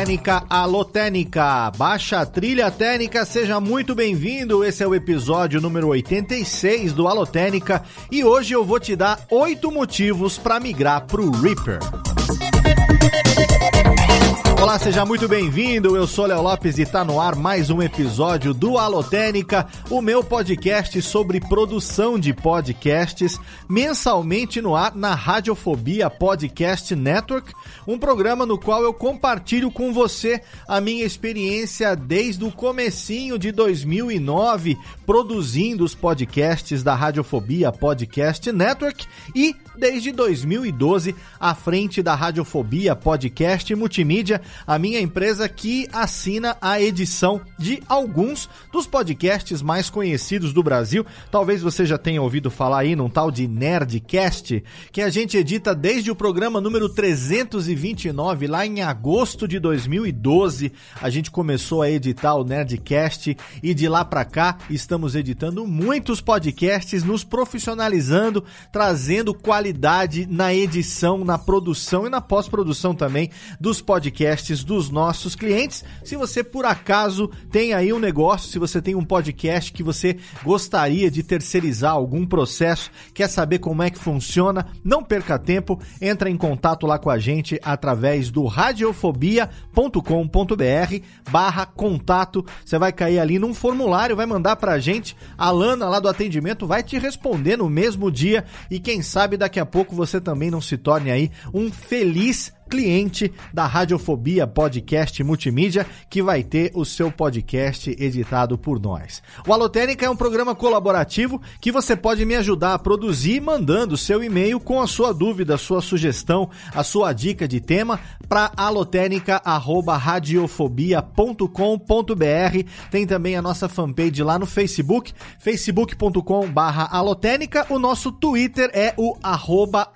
Técnica, alô Técnica, baixa trilha técnica, seja muito bem-vindo. Esse é o episódio número 86 do Alô Técnica e hoje eu vou te dar oito motivos para migrar pro Reaper. Olá, seja muito bem-vindo. Eu sou Léo Lopes e está no ar mais um episódio do Alotênica, o meu podcast sobre produção de podcasts, mensalmente no ar na Radiofobia Podcast Network, um programa no qual eu compartilho com você a minha experiência desde o comecinho de 2009 produzindo os podcasts da Radiofobia Podcast Network e desde 2012 à frente da Radiofobia Podcast Multimídia, a minha empresa que assina a edição de alguns dos podcasts mais conhecidos do Brasil. Talvez você já tenha ouvido falar aí num tal de Nerdcast, que a gente edita desde o programa número 329, lá em agosto de 2012. A gente começou a editar o Nerdcast e de lá para cá estamos editando muitos podcasts, nos profissionalizando, trazendo qualidade na edição, na produção e na pós-produção também dos podcasts dos nossos clientes. Se você por acaso tem aí um negócio, se você tem um podcast que você gostaria de terceirizar algum processo, quer saber como é que funciona, não perca tempo, entra em contato lá com a gente através do radiofobia.com.br barra contato. Você vai cair ali num formulário, vai mandar pra gente, a Lana lá do atendimento vai te responder no mesmo dia e quem sabe daqui a pouco você também não se torne aí um feliz cliente da Radiofobia Podcast Multimídia, que vai ter o seu podcast editado por nós. O Alotênica é um programa colaborativo que você pode me ajudar a produzir mandando seu e-mail com a sua dúvida, sua sugestão, a sua dica de tema para alotênica@radiofobia.com.br. Tem também a nossa fanpage lá no Facebook, facebook.com/alotênica. O nosso Twitter é o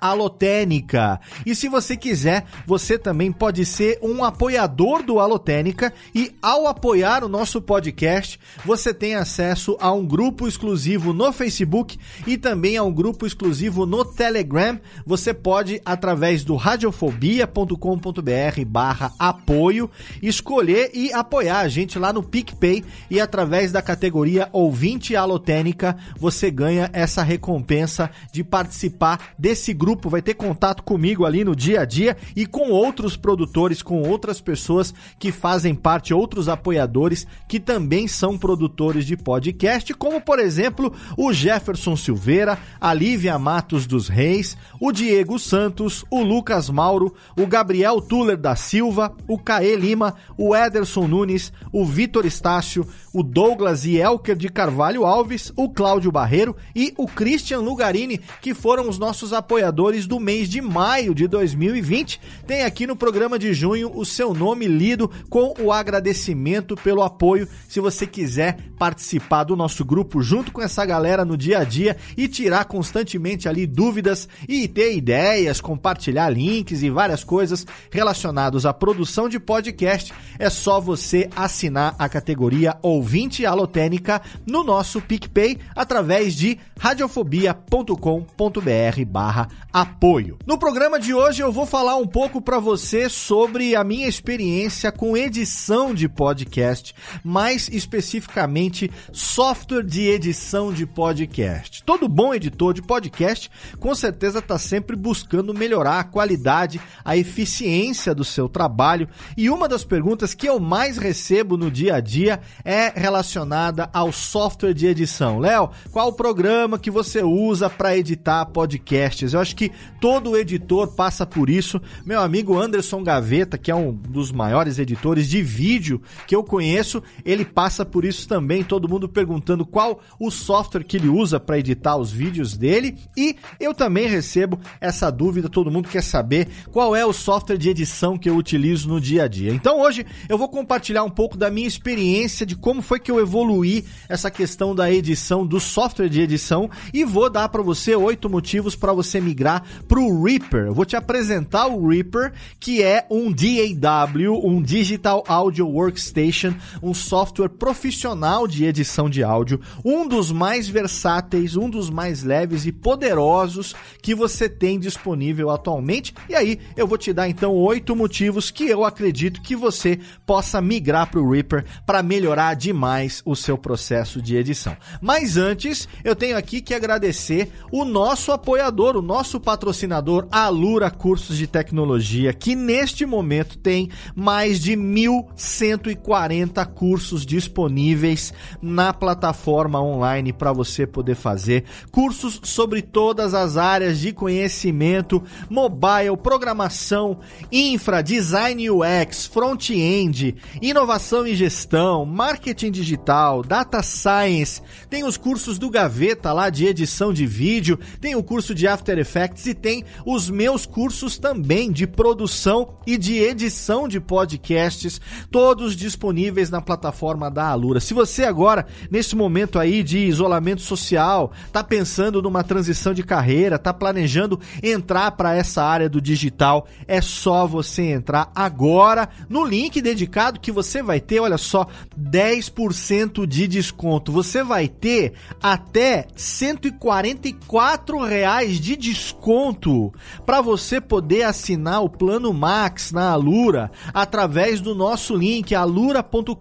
@alotênica. E se você quiser você também pode ser um apoiador do Alotênica e ao apoiar o nosso podcast, você tem acesso a um grupo exclusivo no Facebook e também a um grupo exclusivo no Telegram. Você pode, através do radiofobia.com.br barra apoio, escolher e apoiar a gente lá no PicPay e através da categoria ouvinte alotênica, você ganha essa recompensa de participar desse grupo, vai ter contato comigo ali no dia a dia e com outros produtores, com outras pessoas que fazem parte, outros apoiadores que também são produtores de podcast, como por exemplo o Jefferson Silveira, a Lívia Matos dos Reis, o Diego Santos, o Lucas Mauro, o Gabriel Tuller da Silva, o Caê Lima, o Ederson Nunes, o Vitor Estácio, o Douglas e Elker de Carvalho Alves, o Cláudio Barreiro e o Christian Lugarini, que foram os nossos apoiadores do mês de maio de 2020 tem aqui no programa de junho o seu nome lido com o agradecimento pelo apoio. Se você quiser participar do nosso grupo junto com essa galera no dia a dia e tirar constantemente ali dúvidas e ter ideias, compartilhar links e várias coisas relacionadas à produção de podcast, é só você assinar a categoria ouvinte alotênica no nosso PicPay através de radiofobia.com.br barra apoio. No programa de hoje eu vou falar um pouco para você sobre a minha experiência com edição de podcast, mais especificamente software de edição de podcast. Todo bom editor de podcast com certeza está sempre buscando melhorar a qualidade, a eficiência do seu trabalho e uma das perguntas que eu mais recebo no dia a dia é relacionada ao software de edição. Léo, qual o programa que você usa para editar podcasts? Eu acho que todo editor passa por isso. Meu amigo Anderson Gaveta, que é um dos maiores editores de vídeo que eu conheço, ele passa por isso também. Todo mundo perguntando qual o software que ele usa para editar os vídeos dele. E eu também recebo essa dúvida, todo mundo quer saber qual é o software de edição que eu utilizo no dia a dia. Então hoje eu vou compartilhar um pouco da minha experiência de como foi que eu evoluí essa questão da edição, do software de edição e vou dar para você oito motivos para você migrar para o Reaper. Eu vou te apresentar o Reaper, que é um DAW, um Digital Audio Workstation, um software profissional de edição de áudio, um dos mais versáteis, um dos mais leves e poderosos que você tem disponível atualmente. E aí eu vou te dar então oito motivos que eu acredito que você possa migrar para o Reaper para melhorar demais o seu processo de edição. Mas antes, eu tenho aqui que agradecer o nosso apoiador, o nosso patrocinador Alura Cursos de Tecnologia, que neste momento tem mais de 1.140 cursos disponíveis na plataforma online para você poder fazer cursos sobre todas as áreas de conhecimento, mobile, programação, infra, design UX, front-end, inovação e gestão, marketing digital, data science, tem os cursos do Gaveta lá de edição de vídeo, tem o curso de After Effects e tem os meus cursos também de produção e de edição de podcasts, todos disponíveis na plataforma da Alura. Se você agora, nesse momento aí de isolamento social, tá pensando numa transição de carreira, tá planejando entrar para essa área do digital, é só você entrar agora no link dedicado que você vai ter, olha só, 10% de desconto. Você vai ter até 144 reais de desconto para você poder assinar o plano Max na Alura através do nosso link alura.com.br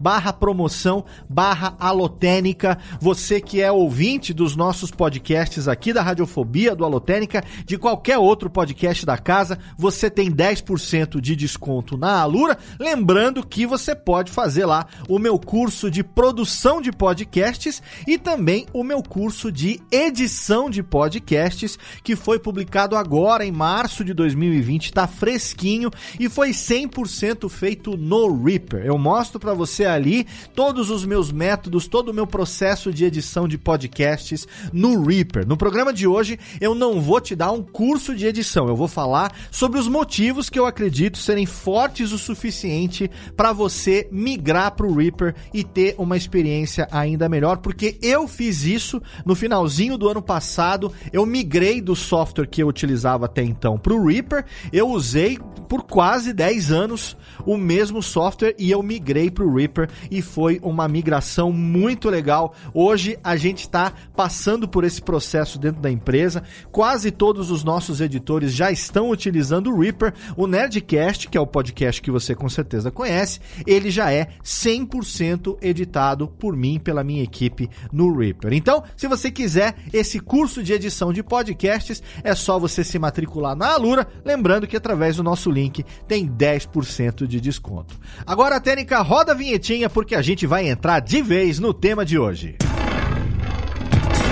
barra promoção barra alotênica. Você que é ouvinte dos nossos podcasts aqui da Radiofobia, do Alotênica, de qualquer outro podcast da casa, você tem 10% de desconto na Alura. Lembrando que você pode fazer lá o meu curso de produção de podcasts e também o meu curso de edição de podcasts, que foi publicado agora em março de 2020, tá fresquinho e foi 100% feito no Reaper. Eu mostro para você ali todos os meus métodos, todo o meu processo de edição de podcasts no Reaper. No programa de hoje, eu não vou te dar um curso de edição, eu vou falar sobre os motivos que eu acredito serem fortes o suficiente para você migrar para o Reaper e ter uma experiência ainda melhor, porque eu fiz isso no finalzinho do ano passado. Eu migrei do software que eu utilizava até então para o Reaper. Eu usei por quase 10 anos o mesmo software e eu migrei para o Reaper e foi uma migração muito legal. Hoje a gente está passando por esse processo dentro da empresa. Quase todos os nossos editores já estão utilizando o Reaper. O Nerdcast, que é o podcast que você com certeza conhece, ele já é 100% editado por mim, pela minha equipe no Reaper. Então, se você quiser esse curso de edição de podcasts, é só você se matricular na Alura, lembrando que através do nosso link tem 10% de desconto. Agora, Técnica, roda a vinhetinha porque a gente vai entrar de vez no tema de hoje.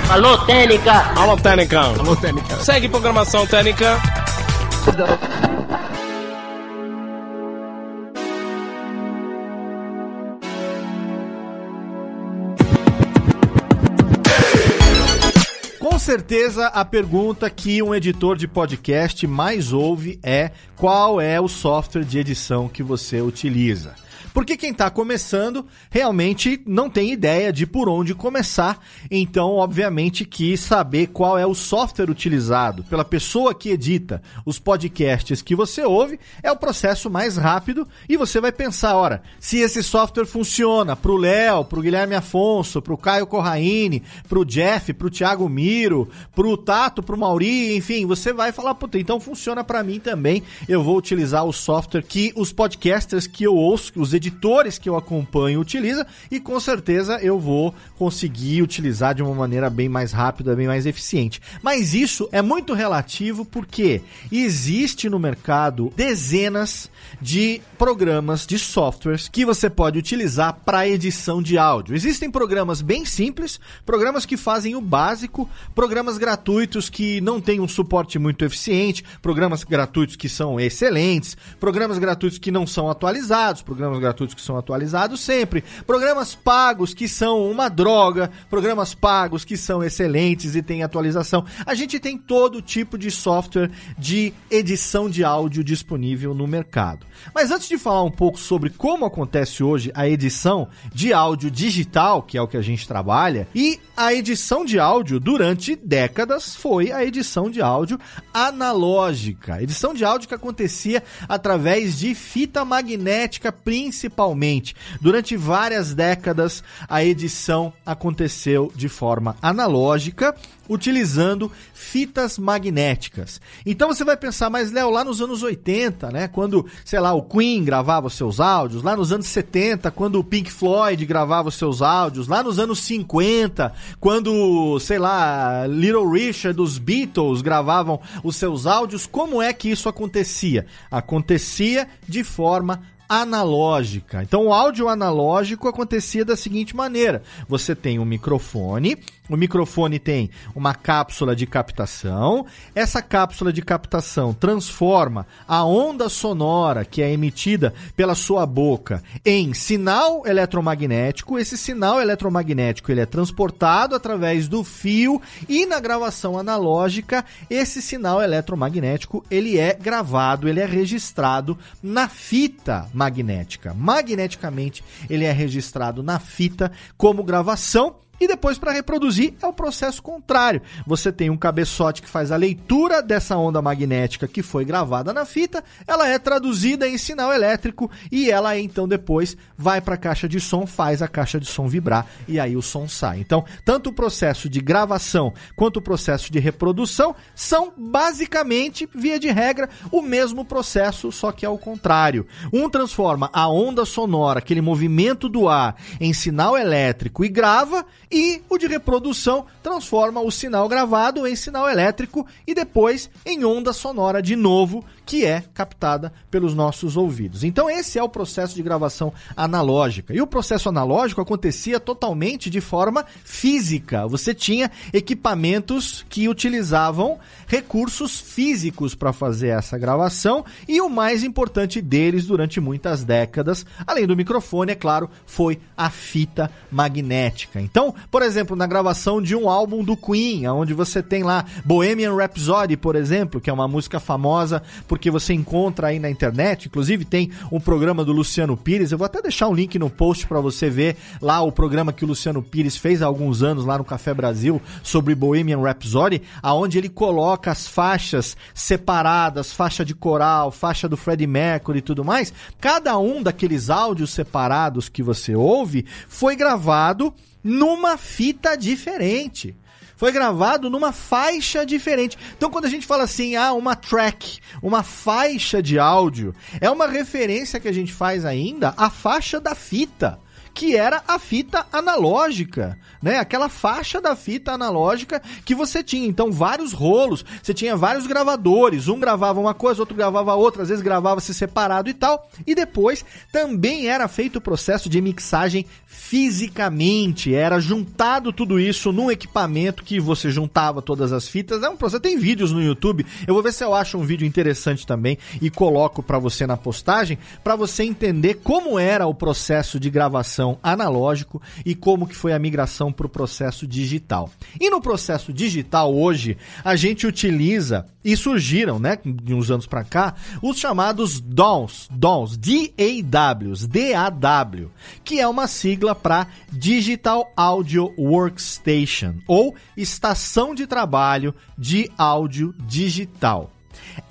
Alô, Técnica! Alô, Técnica! Alô, Técnica! Segue programação Técnica! Certeza a pergunta que um editor de podcast mais ouve é qual é o software de edição que você utiliza. Porque quem está começando realmente não tem ideia de por onde começar. Então, obviamente, que saber qual é o software utilizado pela pessoa que edita os podcasts que você ouve é o processo mais rápido e você vai pensar, ora, se esse software funciona para o Léo, para o Guilherme Afonso, para o Caio Corraine, para o Jeff, para o Thiago Miro, para o Tato, para o Mauri, enfim, você vai falar, puta, então funciona para mim também. Eu vou utilizar o software que os podcasters que eu ouço, os editores que eu acompanho utilizam e com certeza eu vou conseguir utilizar de uma maneira bem mais rápida, bem mais eficiente. Mas isso é muito relativo porque existe no mercado dezenas de programas, de softwares que você pode utilizar para edição de áudio. Existem programas bem simples, programas que fazem o básico, programas gratuitos que não têm um suporte muito eficiente, programas gratuitos que são excelentes, programas gratuitos que não são atualizados, programas gratuitos que são atualizados sempre, programas pagos que são uma droga, programas pagos que são excelentes e têm atualização. A gente tem todo tipo de software de edição de áudio disponível no mercado. Mas antes de falar um pouco sobre como acontece hoje a edição de áudio digital, que é o que a gente trabalha, e a edição de áudio durante décadas foi a edição de áudio analógica. Edição de áudio que acontecia através de fita magnética principalmente. Durante várias décadas a edição aconteceu de forma analógica utilizando fitas magnéticas. Então você vai pensar, mas Léo, lá nos anos 80, né, quando, sei lá, o Queen gravava os seus áudios, lá nos anos 70, quando o Pink Floyd gravava os seus áudios, lá nos anos 50, quando, sei lá, Little Richard dos Beatles gravavam os seus áudios, como é que isso acontecia? Acontecia de forma analógica. Então, o áudio analógico acontecia da seguinte maneira: você tem um microfone, o microfone tem uma cápsula de captação. Essa cápsula de captação transforma a onda sonora que é emitida pela sua boca em sinal eletromagnético. Esse sinal eletromagnético ele é transportado através do fio e na gravação analógica esse sinal eletromagnético ele é gravado, ele é registrado na fita magnética. Magneticamente ele é registrado na fita como gravação e depois, para reproduzir, é o processo contrário. Você tem um cabeçote que faz a leitura dessa onda magnética que foi gravada na fita, ela é traduzida em sinal elétrico e ela então depois vai para a caixa de som, faz a caixa de som vibrar e aí o som sai. Então, tanto o processo de gravação quanto o processo de reprodução são basicamente, via de regra, o mesmo processo, só que ao contrário. Um transforma a onda sonora, aquele movimento do ar, em sinal elétrico e grava, e o de reprodução transforma o sinal gravado em sinal elétrico e depois em onda sonora de novo, que é captada pelos nossos ouvidos. Então esse é o processo de gravação analógica. E o processo analógico acontecia totalmente de forma física. Você tinha equipamentos que utilizavam recursos físicos para fazer essa gravação e o mais importante deles durante muitas décadas, além do microfone, é claro, foi a fita magnética. Então, por exemplo, na gravação de um álbum do Queen, onde você tem lá Bohemian Rhapsody, por exemplo, que é uma música famosa porque você encontra aí na internet, inclusive tem um programa do Luciano Pires, eu vou até deixar um link no post para você ver lá o programa que o Luciano Pires fez há alguns anos lá no Café Brasil sobre Bohemian Rhapsody, aonde ele coloca as faixas separadas, faixa de coral, faixa do Freddie Mercury e tudo mais. Cada um daqueles áudios separados que você ouve foi gravado numa fita diferente foi gravado numa faixa diferente. Então, quando a gente fala assim, ah, uma track, uma faixa de áudio, é uma referência que a gente faz ainda à faixa da fita que era a fita analógica, né? Aquela faixa da fita analógica que você tinha. Então, vários rolos, você tinha vários gravadores, um gravava uma coisa, outro gravava outra, às vezes gravava-se separado e tal. E depois também era feito o processo de mixagem fisicamente, era juntado tudo isso num equipamento que você juntava todas as fitas. É um processo, tem vídeos no YouTube. Eu vou ver se eu acho um vídeo interessante também e coloco para você na postagem, para você entender como era o processo de gravação migração analógico e como que foi a migração para o processo digital. E no processo digital hoje, a gente utiliza e surgiram, né, de uns anos para cá, os chamados DAWs, DAWs, D-A-W, D-A-W, que é uma sigla para Digital Audio Workstation ou estação de trabalho de áudio digital.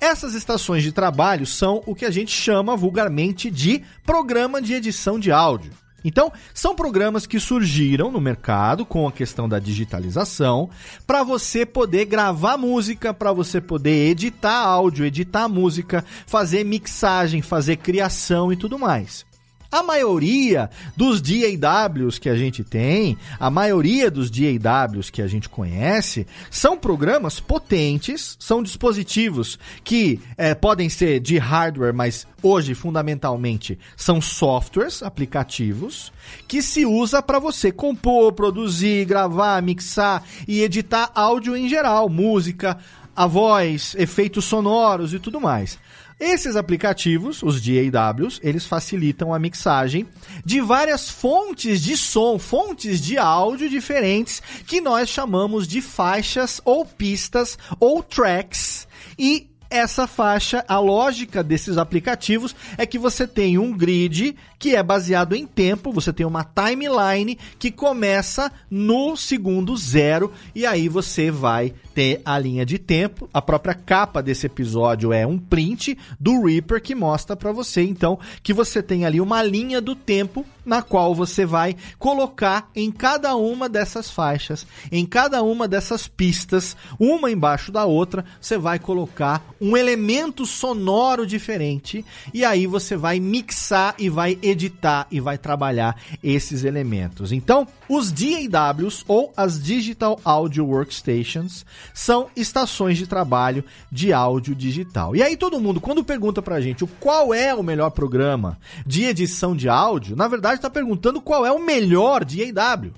Essas estações de trabalho são o que a gente chama vulgarmente de programa de edição de áudio. Então, são programas que surgiram no mercado com a questão da digitalização para você poder gravar música, para você poder editar áudio, editar música, fazer mixagem, fazer criação e tudo mais. A maioria dos DAWs que a gente tem, a maioria dos DAWs que a gente conhece, são programas potentes, são dispositivos que é, podem ser de hardware, mas hoje fundamentalmente são softwares, aplicativos, que se usa para você compor, produzir, gravar, mixar e editar áudio em geral, música, a voz, efeitos sonoros e tudo mais. Esses aplicativos, os DAWs, eles facilitam a mixagem de várias fontes de som, fontes de áudio diferentes que nós chamamos de faixas ou pistas ou tracks. E essa faixa, a lógica desses aplicativos é que você tem um grid que é baseado em tempo, você tem uma timeline que começa no segundo zero e aí você vai ter a linha de tempo. A própria capa desse episódio é um print do Reaper que mostra para você então que você tem ali uma linha do tempo na qual você vai colocar em cada uma dessas faixas, em cada uma dessas pistas, uma embaixo da outra, você vai colocar um elemento sonoro diferente e aí você vai mixar e vai editar e vai trabalhar esses elementos. Então, os DAWs ou as Digital Audio Workstations são estações de trabalho de áudio digital. E aí todo mundo, quando pergunta pra gente qual é o melhor programa de edição de áudio, na verdade está perguntando qual é o melhor DAW.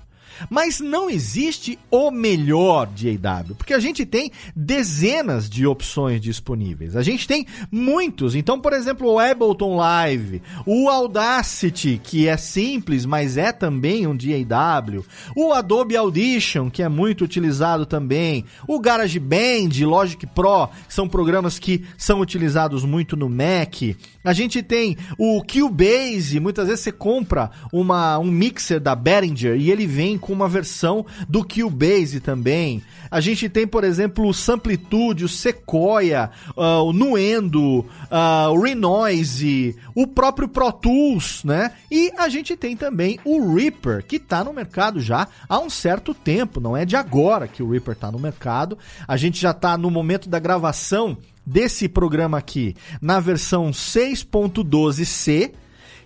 Mas não existe o melhor de AW, porque a gente tem dezenas de opções disponíveis. A gente tem muitos. Então, por exemplo, o Ableton Live, o Audacity, que é simples, mas é também um DAW, o Adobe Audition, que é muito utilizado também, o GarageBand, Logic Pro, são programas que são utilizados muito no Mac. A gente tem o Cubase, muitas vezes você compra uma, um mixer da Behringer e ele vem com uma versão do Cubase também. A gente tem, por exemplo, o Samplitude, o Sequoia, uh, o Nuendo, uh, o Renoise, o próprio Pro Tools, né? E a gente tem também o Reaper, que está no mercado já há um certo tempo, não é de agora que o Reaper está no mercado. A gente já está no momento da gravação desse programa aqui na versão 6.12c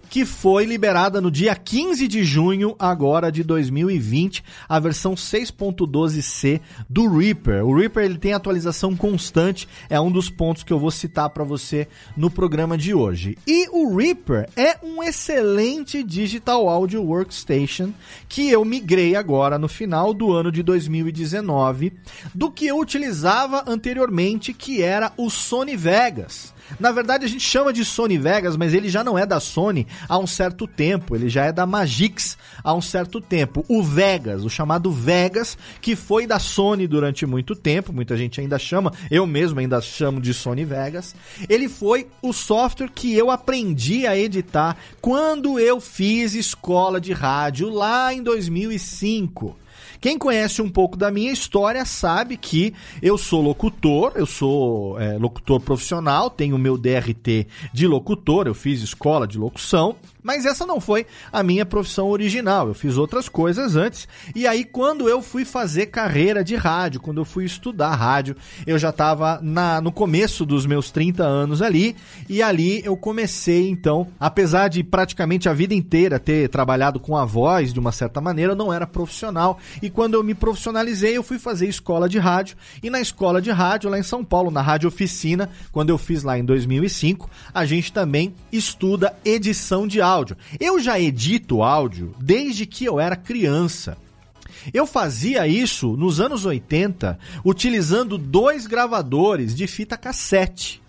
que foi liberada no dia 15 de junho agora de 2020, a versão 6.12c do Reaper. O Reaper ele tem atualização constante, é um dos pontos que eu vou citar para você no programa de hoje. E o Reaper é um excelente digital audio workstation que eu migrei agora no final do ano de 2019 do que eu utilizava anteriormente, que era o Sony Vegas. Na verdade, a gente chama de Sony Vegas, mas ele já não é da Sony há um certo tempo. Ele já é da Magix há um certo tempo. O Vegas, o chamado Vegas, que foi da Sony durante muito tempo, muita gente ainda chama, eu mesmo ainda chamo de Sony Vegas. Ele foi o software que eu aprendi a editar quando eu fiz escola de rádio lá em 2005. Quem conhece um pouco da minha história sabe que eu sou locutor, eu sou é, locutor profissional, tenho meu DRT de locutor, eu fiz escola de locução mas essa não foi a minha profissão original. Eu fiz outras coisas antes. E aí, quando eu fui fazer carreira de rádio, quando eu fui estudar rádio, eu já estava no começo dos meus 30 anos ali. E ali eu comecei, então, apesar de praticamente a vida inteira ter trabalhado com a voz de uma certa maneira, eu não era profissional. E quando eu me profissionalizei, eu fui fazer escola de rádio. E na escola de rádio, lá em São Paulo, na Rádio Oficina, quando eu fiz lá em 2005, a gente também estuda edição de áudio áudio. Eu já edito áudio desde que eu era criança. Eu fazia isso nos anos 80 utilizando dois gravadores de fita cassete.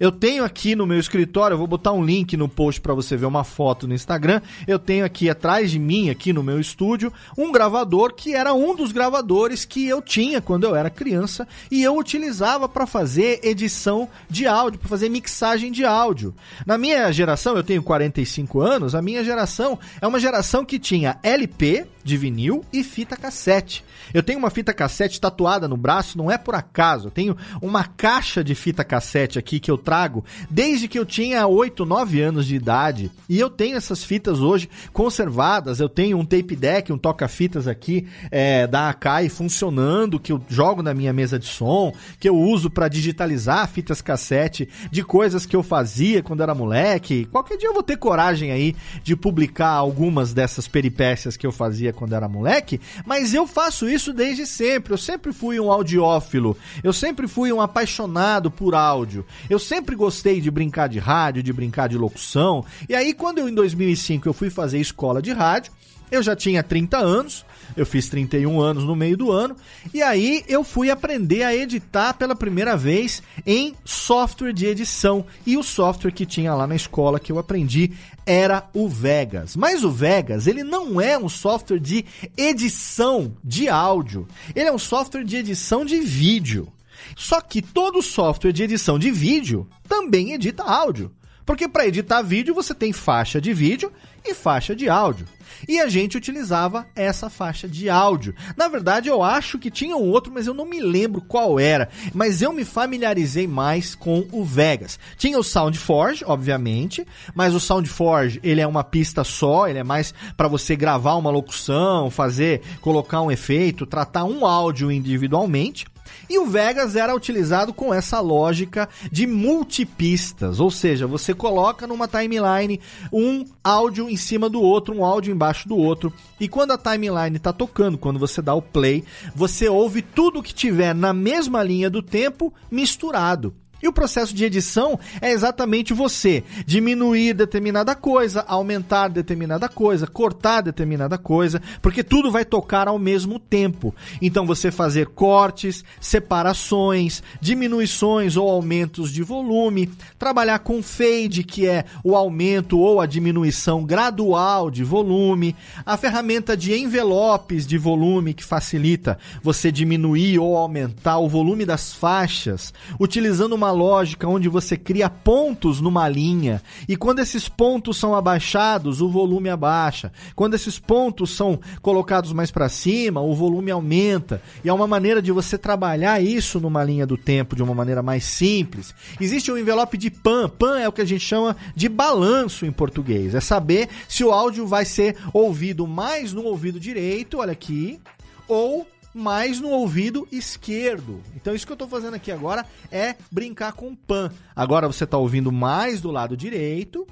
Eu tenho aqui no meu escritório, eu vou botar um link no post para você ver uma foto no Instagram. Eu tenho aqui atrás de mim, aqui no meu estúdio, um gravador que era um dos gravadores que eu tinha quando eu era criança e eu utilizava para fazer edição de áudio, para fazer mixagem de áudio. Na minha geração, eu tenho 45 anos, a minha geração é uma geração que tinha LP de vinil e fita cassete. Eu tenho uma fita cassete tatuada no braço, não é por acaso. Eu tenho uma caixa de fita cassete aqui que eu trago desde que eu tinha 8, 9 anos de idade. E eu tenho essas fitas hoje conservadas. Eu tenho um tape deck, um toca-fitas aqui é, da Akai funcionando, que eu jogo na minha mesa de som, que eu uso para digitalizar fitas cassete de coisas que eu fazia quando era moleque. Qualquer dia eu vou ter coragem aí de publicar algumas dessas peripécias que eu fazia quando era moleque, mas eu faço isso desde sempre. Eu sempre fui um audiófilo. Eu sempre fui um apaixonado por áudio. Eu sempre gostei de brincar de rádio, de brincar de locução. E aí quando eu em 2005 eu fui fazer escola de rádio, eu já tinha 30 anos, eu fiz 31 anos no meio do ano, e aí eu fui aprender a editar pela primeira vez em software de edição. E o software que tinha lá na escola que eu aprendi era o Vegas. Mas o Vegas, ele não é um software de edição de áudio, ele é um software de edição de vídeo. Só que todo software de edição de vídeo também edita áudio. Porque para editar vídeo você tem faixa de vídeo e faixa de áudio. E a gente utilizava essa faixa de áudio. Na verdade, eu acho que tinha um outro, mas eu não me lembro qual era. Mas eu me familiarizei mais com o Vegas. Tinha o SoundForge, obviamente, mas o SoundForge, ele é uma pista só, ele é mais para você gravar uma locução, fazer, colocar um efeito, tratar um áudio individualmente. E o Vegas era utilizado com essa lógica de multipistas, ou seja, você coloca numa timeline um áudio em cima do outro, um áudio embaixo do outro, e quando a timeline está tocando, quando você dá o play, você ouve tudo que tiver na mesma linha do tempo misturado. E o processo de edição é exatamente você diminuir determinada coisa, aumentar determinada coisa, cortar determinada coisa, porque tudo vai tocar ao mesmo tempo. Então você fazer cortes, separações, diminuições ou aumentos de volume, trabalhar com fade, que é o aumento ou a diminuição gradual de volume, a ferramenta de envelopes de volume que facilita você diminuir ou aumentar o volume das faixas, utilizando uma uma lógica onde você cria pontos numa linha e quando esses pontos são abaixados, o volume abaixa. Quando esses pontos são colocados mais para cima, o volume aumenta. E é uma maneira de você trabalhar isso numa linha do tempo de uma maneira mais simples. Existe um envelope de PAN. PAN é o que a gente chama de balanço em português. É saber se o áudio vai ser ouvido mais no ouvido direito, olha aqui, ou mais no ouvido esquerdo. Então isso que eu estou fazendo aqui agora é brincar com o pan. Agora você está ouvindo mais do lado direito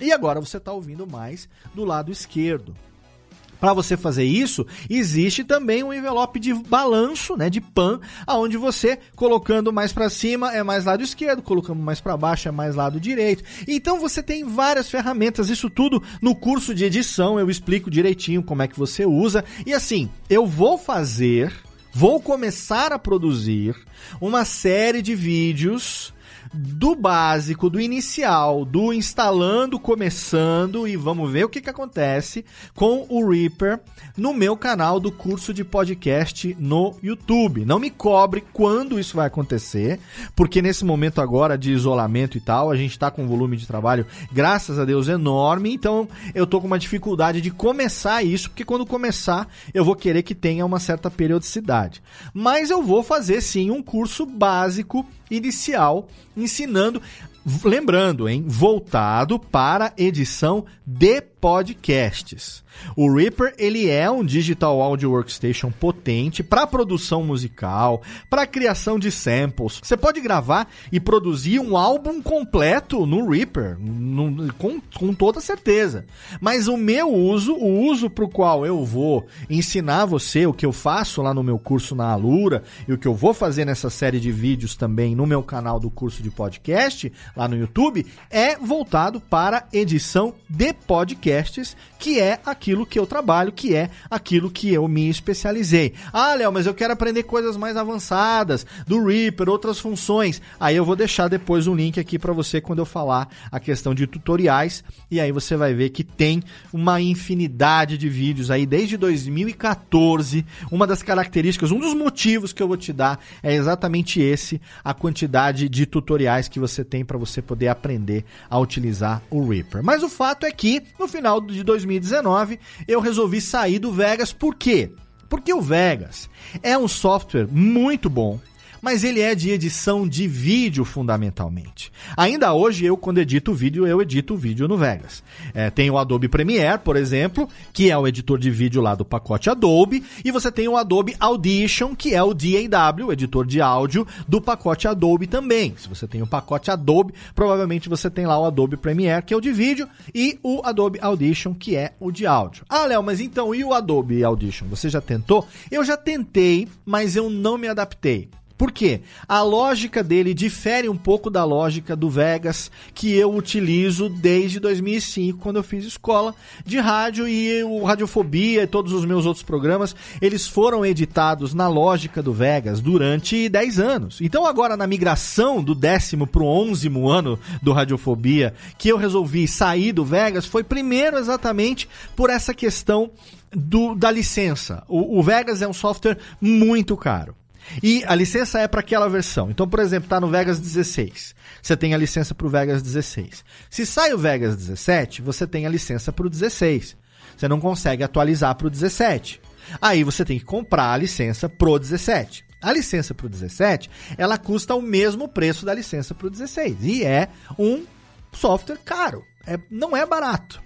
e agora você está ouvindo mais do lado esquerdo. Para você fazer isso, existe também um envelope de balanço, né, de pan, aonde você colocando mais para cima é mais lado esquerdo, colocando mais para baixo é mais lado direito. Então você tem várias ferramentas, isso tudo no curso de edição eu explico direitinho como é que você usa. E assim, eu vou fazer, vou começar a produzir uma série de vídeos do básico, do inicial, do instalando, começando e vamos ver o que, que acontece com o Reaper no meu canal do curso de podcast no YouTube. Não me cobre quando isso vai acontecer, porque nesse momento agora de isolamento e tal, a gente está com um volume de trabalho, graças a Deus, enorme, então eu tô com uma dificuldade de começar isso, porque quando começar eu vou querer que tenha uma certa periodicidade. Mas eu vou fazer sim um curso básico inicial ensinando lembrando, hein, voltado para edição de podcasts. O Reaper ele é um digital audio workstation potente para produção musical, para criação de samples. Você pode gravar e produzir um álbum completo no Reaper, no, com, com toda certeza. Mas o meu uso, o uso para o qual eu vou ensinar você o que eu faço lá no meu curso na Alura e o que eu vou fazer nessa série de vídeos também no meu canal do curso de podcast lá no YouTube é voltado para edição de podcasts, que é aquilo que eu trabalho, que é aquilo que eu me especializei. Ah, Léo, mas eu quero aprender coisas mais avançadas do Reaper, outras funções. Aí eu vou deixar depois um link aqui para você quando eu falar a questão de tutoriais e aí você vai ver que tem uma infinidade de vídeos aí desde 2014. Uma das características, um dos motivos que eu vou te dar é exatamente esse, a quantidade de tutoriais que você tem para você poder aprender a utilizar o Reaper. Mas o fato é que no final de 2019 eu resolvi sair do Vegas. Por quê? Porque o Vegas é um software muito bom, mas ele é de edição de vídeo fundamentalmente. Ainda hoje eu quando edito vídeo eu edito vídeo no Vegas. É, tem o Adobe Premiere, por exemplo, que é o editor de vídeo lá do pacote Adobe, e você tem o Adobe Audition, que é o DAW, o editor de áudio do pacote Adobe também. Se você tem o pacote Adobe, provavelmente você tem lá o Adobe Premiere, que é o de vídeo, e o Adobe Audition, que é o de áudio. Ah, Léo, mas então e o Adobe Audition? Você já tentou? Eu já tentei, mas eu não me adaptei. Por quê? A lógica dele difere um pouco da lógica do Vegas que eu utilizo desde 2005, quando eu fiz escola de rádio e o Radiofobia e todos os meus outros programas, eles foram editados na lógica do Vegas durante 10 anos. Então agora na migração do décimo para o onzimo ano do Radiofobia, que eu resolvi sair do Vegas, foi primeiro exatamente por essa questão do, da licença. O, o Vegas é um software muito caro. E a licença é para aquela versão. Então, por exemplo, está no Vegas 16. Você tem a licença para o Vegas 16. Se sai o Vegas 17, você tem a licença para o 16. Você não consegue atualizar para o 17. Aí você tem que comprar a licença pro 17. A licença para o 17, ela custa o mesmo preço da licença para o 16. E é um software caro. É, não é barato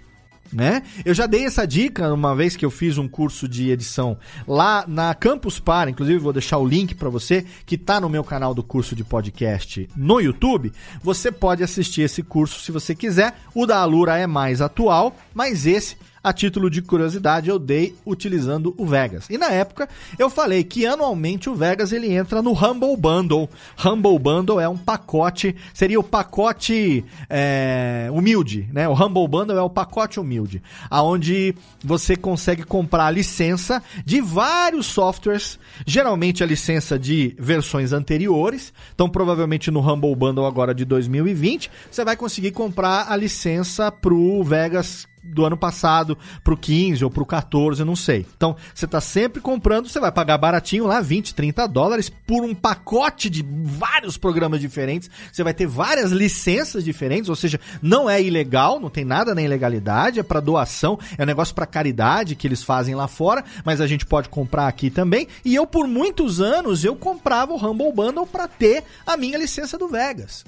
né? Eu já dei essa dica uma vez que eu fiz um curso de edição lá na Campus Par, inclusive vou deixar o link para você que está no meu canal do curso de podcast no YouTube. Você pode assistir esse curso se você quiser. O da Alura é mais atual, mas esse a título de curiosidade, eu dei utilizando o Vegas. E na época eu falei que anualmente o Vegas ele entra no Humble Bundle. Humble Bundle é um pacote, seria o pacote é, humilde, né? O Humble Bundle é o pacote humilde, aonde você consegue comprar a licença de vários softwares, geralmente a licença de versões anteriores. Então provavelmente no Humble Bundle agora de 2020 você vai conseguir comprar a licença pro Vegas do ano passado pro 15 ou pro 14, eu não sei. Então, você tá sempre comprando, você vai pagar baratinho lá, 20, 30 dólares por um pacote de vários programas diferentes. Você vai ter várias licenças diferentes, ou seja, não é ilegal, não tem nada na ilegalidade, é para doação, é um negócio para caridade que eles fazem lá fora, mas a gente pode comprar aqui também. E eu por muitos anos eu comprava o Humble Bundle para ter a minha licença do Vegas.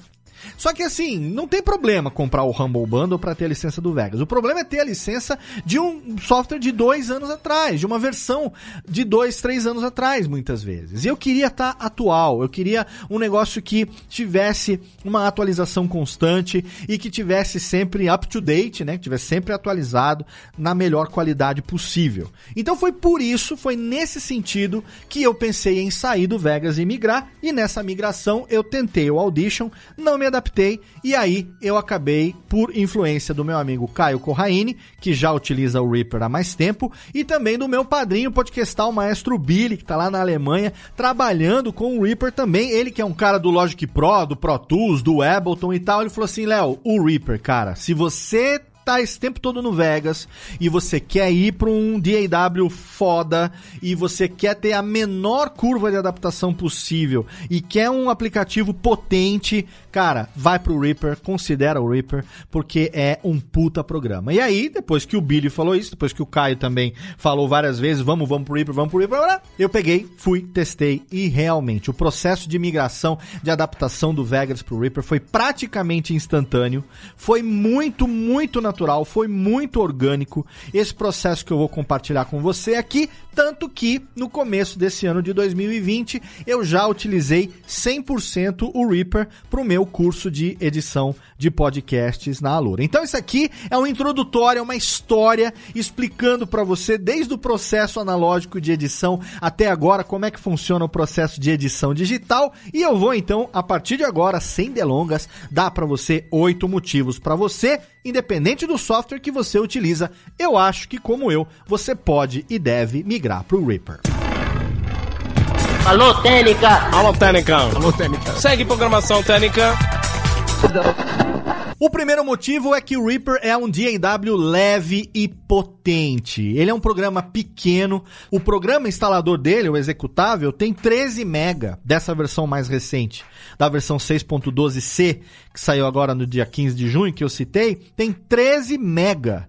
Só que assim, não tem problema comprar o Humble Bundle para ter a licença do Vegas. O problema é ter a licença de um software de dois anos atrás, de uma versão de dois, três anos atrás, muitas vezes. E eu queria estar tá atual, eu queria um negócio que tivesse uma atualização constante e que tivesse sempre up to date, né? Que tivesse sempre atualizado na melhor qualidade possível. Então foi por isso, foi nesse sentido que eu pensei em sair do Vegas e migrar. E nessa migração eu tentei o Audition, não me adaptei e aí eu acabei, por influência do meu amigo Caio Corraine, que já utiliza o Reaper há mais tempo, e também do meu padrinho podcastal, o maestro Billy, que está lá na Alemanha, trabalhando com o Reaper também. Ele que é um cara do Logic Pro, do Pro Tools, do Ableton e tal, ele falou assim, Léo, o Reaper, cara, se você tá esse tempo todo no Vegas e você quer ir para um DAW foda e você quer ter a menor curva de adaptação possível e quer um aplicativo potente, cara, vai pro Reaper, considera o Reaper, porque é um puta programa. E aí, depois que o Billy falou isso, depois que o Caio também falou várias vezes, vamos, vamos pro Reaper, vamos pro Reaper, eu peguei, fui, testei e realmente o processo de migração, de adaptação do Vegas pro Reaper foi praticamente instantâneo, foi muito, muito natural natural, foi muito orgânico esse processo que eu vou compartilhar com você aqui, tanto que no começo desse ano de 2020 eu já utilizei 100% o Reaper para o meu curso de edição de podcasts na Alura. Então isso aqui é um introdutório, é uma história explicando para você desde o processo analógico de edição até agora como é que funciona o processo de edição digital e eu vou então a partir de agora, sem delongas, dar para você oito motivos para você independente do software que você utiliza, eu acho que, como eu, você pode e deve migrar para o Reaper. Alô, Técnica! Alô, Técnica! Alô, Técnica! Segue programação Técnica. O primeiro motivo é que o Reaper é um DAW leve e potente. Ele é um programa pequeno. O programa instalador dele, o executável, tem 13 MB dessa versão mais recente, da versão 6.12c, que saiu agora no dia 15 de junho, que eu citei, tem 13 MB.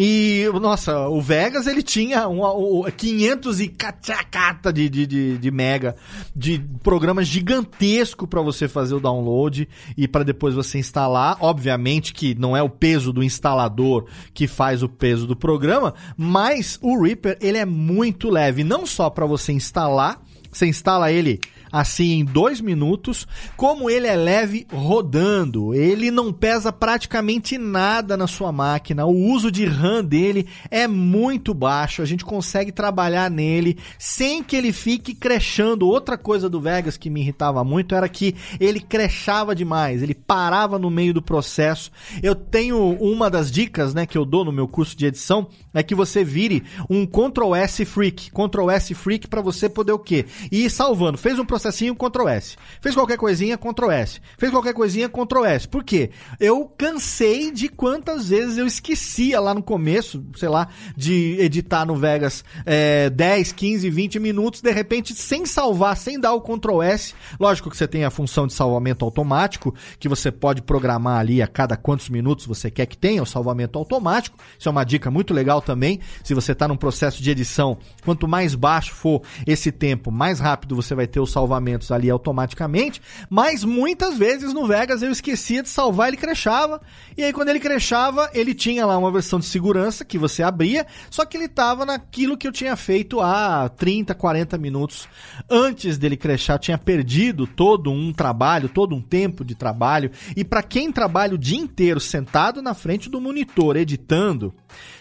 E, nossa, o Vegas ele tinha um, um, 500 e cata de, de, de, de mega de programa gigantesco para você fazer o download e para depois você instalar. Obviamente que não é o peso do instalador que faz o peso do programa, mas o Reaper ele é muito leve, não só para você instalar, você instala ele assim em dois minutos. Como ele é leve rodando, ele não pesa praticamente nada na sua máquina. O uso de RAM dele é muito baixo. A gente consegue trabalhar nele sem que ele fique crechando. Outra coisa do Vegas que me irritava muito era que ele crechava demais, ele parava no meio do processo. Eu tenho uma das dicas, né, que eu dou no meu curso de edição é que você vire um Ctrl S Freak, Ctrl S Freak para você poder o quê? Ir salvando. Fez um processinho, Ctrl S. Fez qualquer coisinha, Ctrl S. Fez qualquer coisinha, Ctrl S. Por quê? Eu cansei de quantas vezes eu esquecia lá no começo, sei lá, de editar no Vegas é, 10, 15, 20 minutos, de repente, sem salvar, sem dar o Ctrl S. Lógico que você tem a função de salvamento automático, que você pode programar ali a cada quantos minutos você quer que tenha o salvamento automático. Isso é uma dica muito legal também. Se você está num processo de edição, quanto mais baixo for esse tempo, mais rápido você vai ter os salvamentos ali automaticamente, mas muitas vezes no Vegas eu esquecia de salvar, ele crechava, e aí quando ele crechava, ele tinha lá uma versão de segurança que você abria, só que ele estava naquilo que eu tinha feito há 30, 40 minutos antes dele crechar, tinha perdido todo um trabalho, todo um tempo de trabalho, e para quem trabalha o dia inteiro sentado na frente do monitor editando,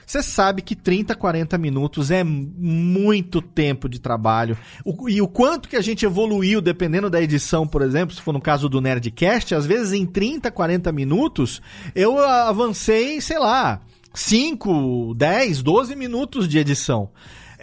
você sabe que 30, 40 minutos é muito tempo de trabalho. O, e o quanto que a gente evoluiu, dependendo da edição, por exemplo, se for no caso do Nerdcast, às vezes em 30, 40 minutos, eu avancei, sei lá, 5, 10, 12 minutos de edição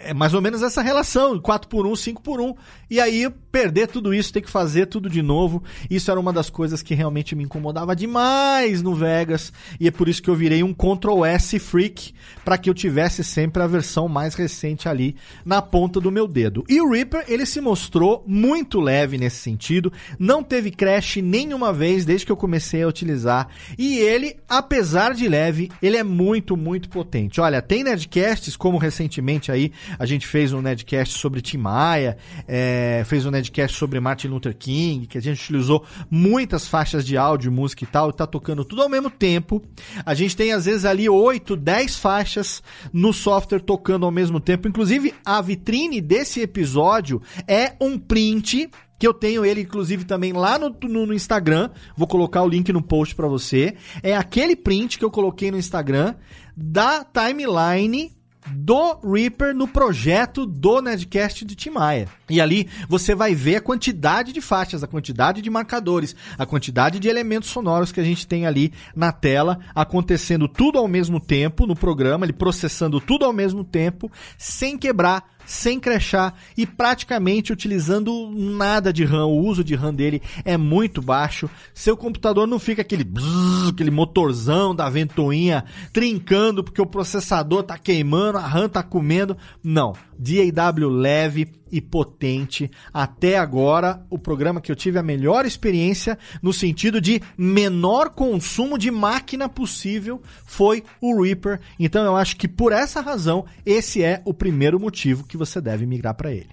é mais ou menos essa relação, 4 por 1, 5 por 1. E aí, perder tudo isso, ter que fazer tudo de novo. Isso era uma das coisas que realmente me incomodava demais no Vegas. E é por isso que eu virei um Ctrl S freak, para que eu tivesse sempre a versão mais recente ali na ponta do meu dedo. E o Reaper, ele se mostrou muito leve nesse sentido. Não teve crash nenhuma vez desde que eu comecei a utilizar. E ele, apesar de leve, ele é muito, muito potente. Olha, tem Nerdcasts, como recentemente aí a gente fez um Nedcast sobre Tim Maia, é, fez um Nedcast sobre Martin Luther King, que a gente utilizou muitas faixas de áudio, música e tal, e tá tocando tudo ao mesmo tempo. A gente tem às vezes ali 8, 10 faixas no software tocando ao mesmo tempo. Inclusive, a vitrine desse episódio é um print que eu tenho ele, inclusive, também lá no, no, no Instagram. Vou colocar o link no post para você. É aquele print que eu coloquei no Instagram da timeline do Reaper no projeto do Nedcast de Tim Maia. E ali você vai ver a quantidade de faixas, a quantidade de marcadores, a quantidade de elementos sonoros que a gente tem ali na tela, acontecendo tudo ao mesmo tempo no programa, ele processando tudo ao mesmo tempo, sem quebrar sem crechar e praticamente utilizando nada de RAM. O uso de RAM dele é muito baixo. Seu computador não fica aquele bzz, aquele motorzão da ventoinha trincando porque o processador tá queimando, a RAM tá comendo. Não. DAW leve e potente. Até agora, o programa que eu tive a melhor experiência no sentido de menor consumo de máquina possível foi o Reaper. Então eu acho que por essa razão, esse é o primeiro motivo que você deve migrar para ele.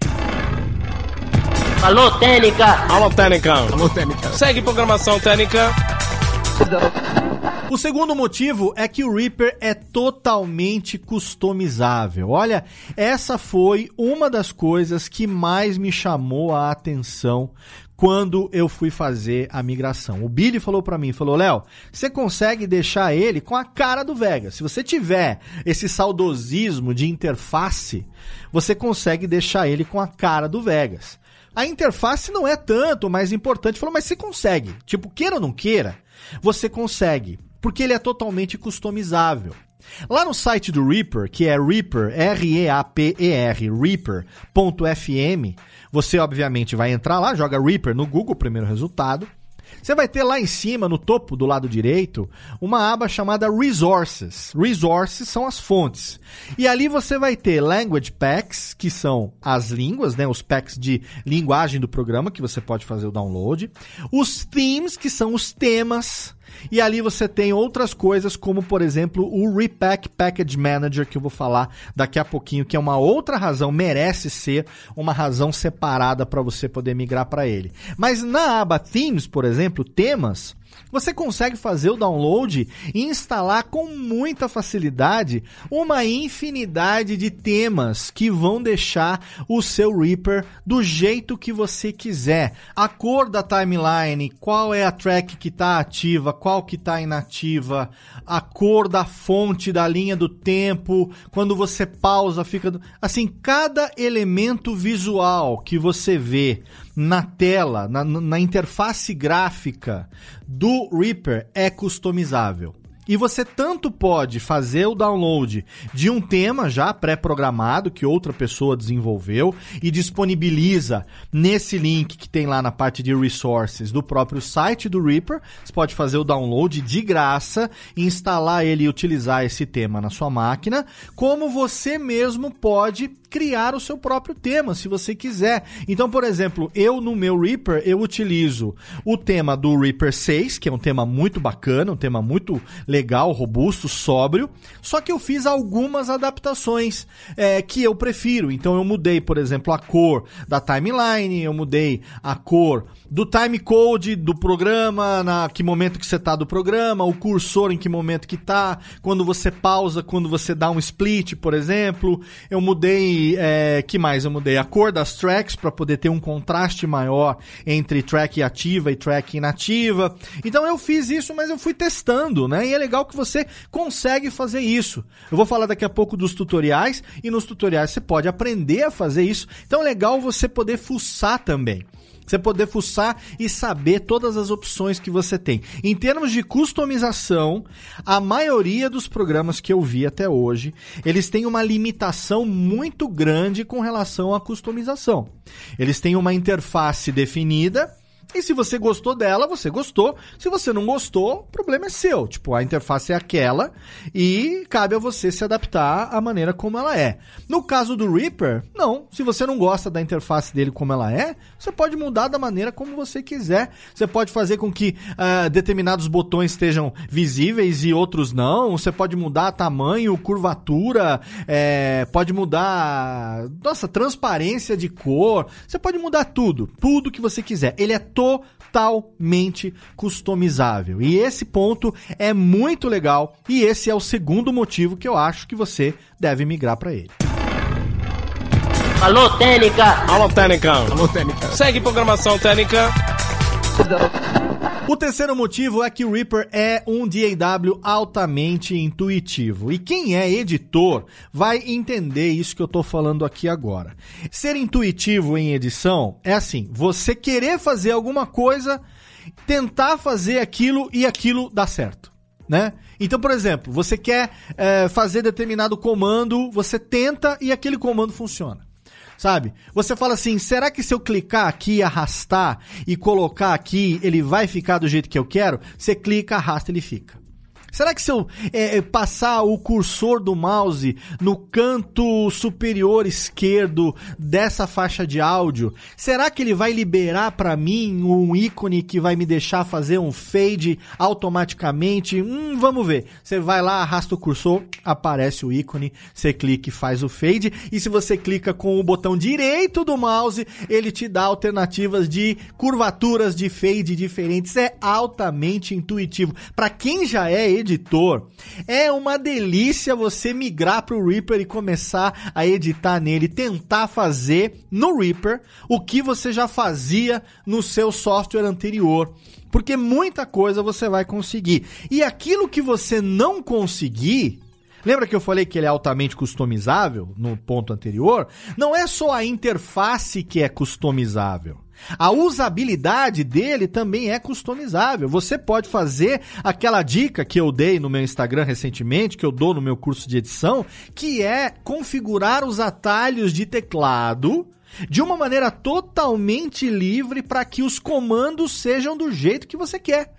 Alô, Técnica! Alô, Técnica! Alô, Técnica! Segue programação Técnica! O segundo motivo é que o Reaper é totalmente customizável. Olha, essa foi uma das coisas que mais me chamou a atenção quando eu fui fazer a migração. O Billy falou para mim, falou: "Léo, você consegue deixar ele com a cara do Vegas. Se você tiver esse saudosismo de interface, você consegue deixar ele com a cara do Vegas." A interface não é tanto mais importante. Falou, mas você consegue. Tipo, queira ou não queira, você consegue porque ele é totalmente customizável. Lá no site do Reaper, que é Reaper, R-E-A-P-E-R, Reaper.fm, você obviamente vai entrar lá, joga Reaper no Google, primeiro resultado. Você vai ter lá em cima, no topo do lado direito, uma aba chamada Resources. Resources são as fontes. E ali você vai ter Language Packs, que são as línguas, né, os packs de linguagem do programa que você pode fazer o download. Os themes, que são os temas e ali você tem outras coisas, como por exemplo o Repack Package Manager, que eu vou falar daqui a pouquinho, que é uma outra razão, merece ser uma razão separada para você poder migrar para ele. Mas na aba Themes, por exemplo, temas, você consegue fazer o download e instalar com muita facilidade uma infinidade de temas que vão deixar o seu Reaper do jeito que você quiser. A cor da timeline, qual é a track que está ativa, qual que está inativa, a cor da fonte da linha do tempo, quando você pausa, fica assim, cada elemento visual que você vê na tela, na, na interface gráfica do Reaper é customizável. E você tanto pode fazer o download de um tema já pré-programado que outra pessoa desenvolveu e disponibiliza nesse link que tem lá na parte de resources do próprio site do Reaper. Você pode fazer o download de graça, instalar ele e utilizar esse tema na sua máquina, como você mesmo pode criar o seu próprio tema, se você quiser. Então, por exemplo, eu no meu Reaper, eu utilizo o tema do Reaper 6, que é um tema muito bacana, um tema muito legal, robusto, sóbrio, só que eu fiz algumas adaptações é, que eu prefiro. Então, eu mudei, por exemplo, a cor da timeline, eu mudei a cor do time code do programa, na que momento que você está do programa, o cursor em que momento que está, quando você pausa, quando você dá um split, por exemplo. Eu mudei, é, que mais eu mudei? A cor das tracks para poder ter um contraste maior entre track ativa e track inativa. Então eu fiz isso, mas eu fui testando, né? E é legal que você consegue fazer isso. Eu vou falar daqui a pouco dos tutoriais e nos tutoriais você pode aprender a fazer isso. Então é legal você poder fuçar também. Você poder fuçar e saber todas as opções que você tem. Em termos de customização, a maioria dos programas que eu vi até hoje, eles têm uma limitação muito grande com relação à customização. Eles têm uma interface definida e se você gostou dela, você gostou. Se você não gostou, o problema é seu. Tipo, a interface é aquela e cabe a você se adaptar à maneira como ela é. No caso do Reaper, não. Se você não gosta da interface dele como ela é, você pode mudar da maneira como você quiser. Você pode fazer com que uh, determinados botões estejam visíveis e outros não. Você pode mudar tamanho, curvatura, é, pode mudar, nossa, transparência de cor. Você pode mudar tudo, tudo que você quiser. Ele é totalmente customizável. E esse ponto é muito legal e esse é o segundo motivo que eu acho que você deve migrar para ele. Alô, Técnica! Alô, Técnica! Alô, Técnica! Segue programação Técnica! O terceiro motivo é que o Reaper é um DAW altamente intuitivo. E quem é editor vai entender isso que eu estou falando aqui agora. Ser intuitivo em edição é assim: você querer fazer alguma coisa, tentar fazer aquilo e aquilo dá certo. Né? Então, por exemplo, você quer é, fazer determinado comando, você tenta e aquele comando funciona sabe? Você fala assim: será que se eu clicar aqui, arrastar e colocar aqui, ele vai ficar do jeito que eu quero? Você clica, arrasta, ele fica. Será que se eu é, é, passar o cursor do mouse no canto superior esquerdo dessa faixa de áudio, será que ele vai liberar para mim um ícone que vai me deixar fazer um fade automaticamente? Hum, vamos ver. Você vai lá, arrasta o cursor, aparece o ícone, você clica e faz o fade. E se você clica com o botão direito do mouse, ele te dá alternativas de curvaturas de fade diferentes. É altamente intuitivo. Para quem já é editor, é uma delícia você migrar para o Reaper e começar a editar nele, tentar fazer no Reaper o que você já fazia no seu software anterior. Porque muita coisa você vai conseguir. E aquilo que você não conseguir, Lembra que eu falei que ele é altamente customizável no ponto anterior? Não é só a interface que é customizável. A usabilidade dele também é customizável. Você pode fazer aquela dica que eu dei no meu Instagram recentemente, que eu dou no meu curso de edição, que é configurar os atalhos de teclado de uma maneira totalmente livre para que os comandos sejam do jeito que você quer.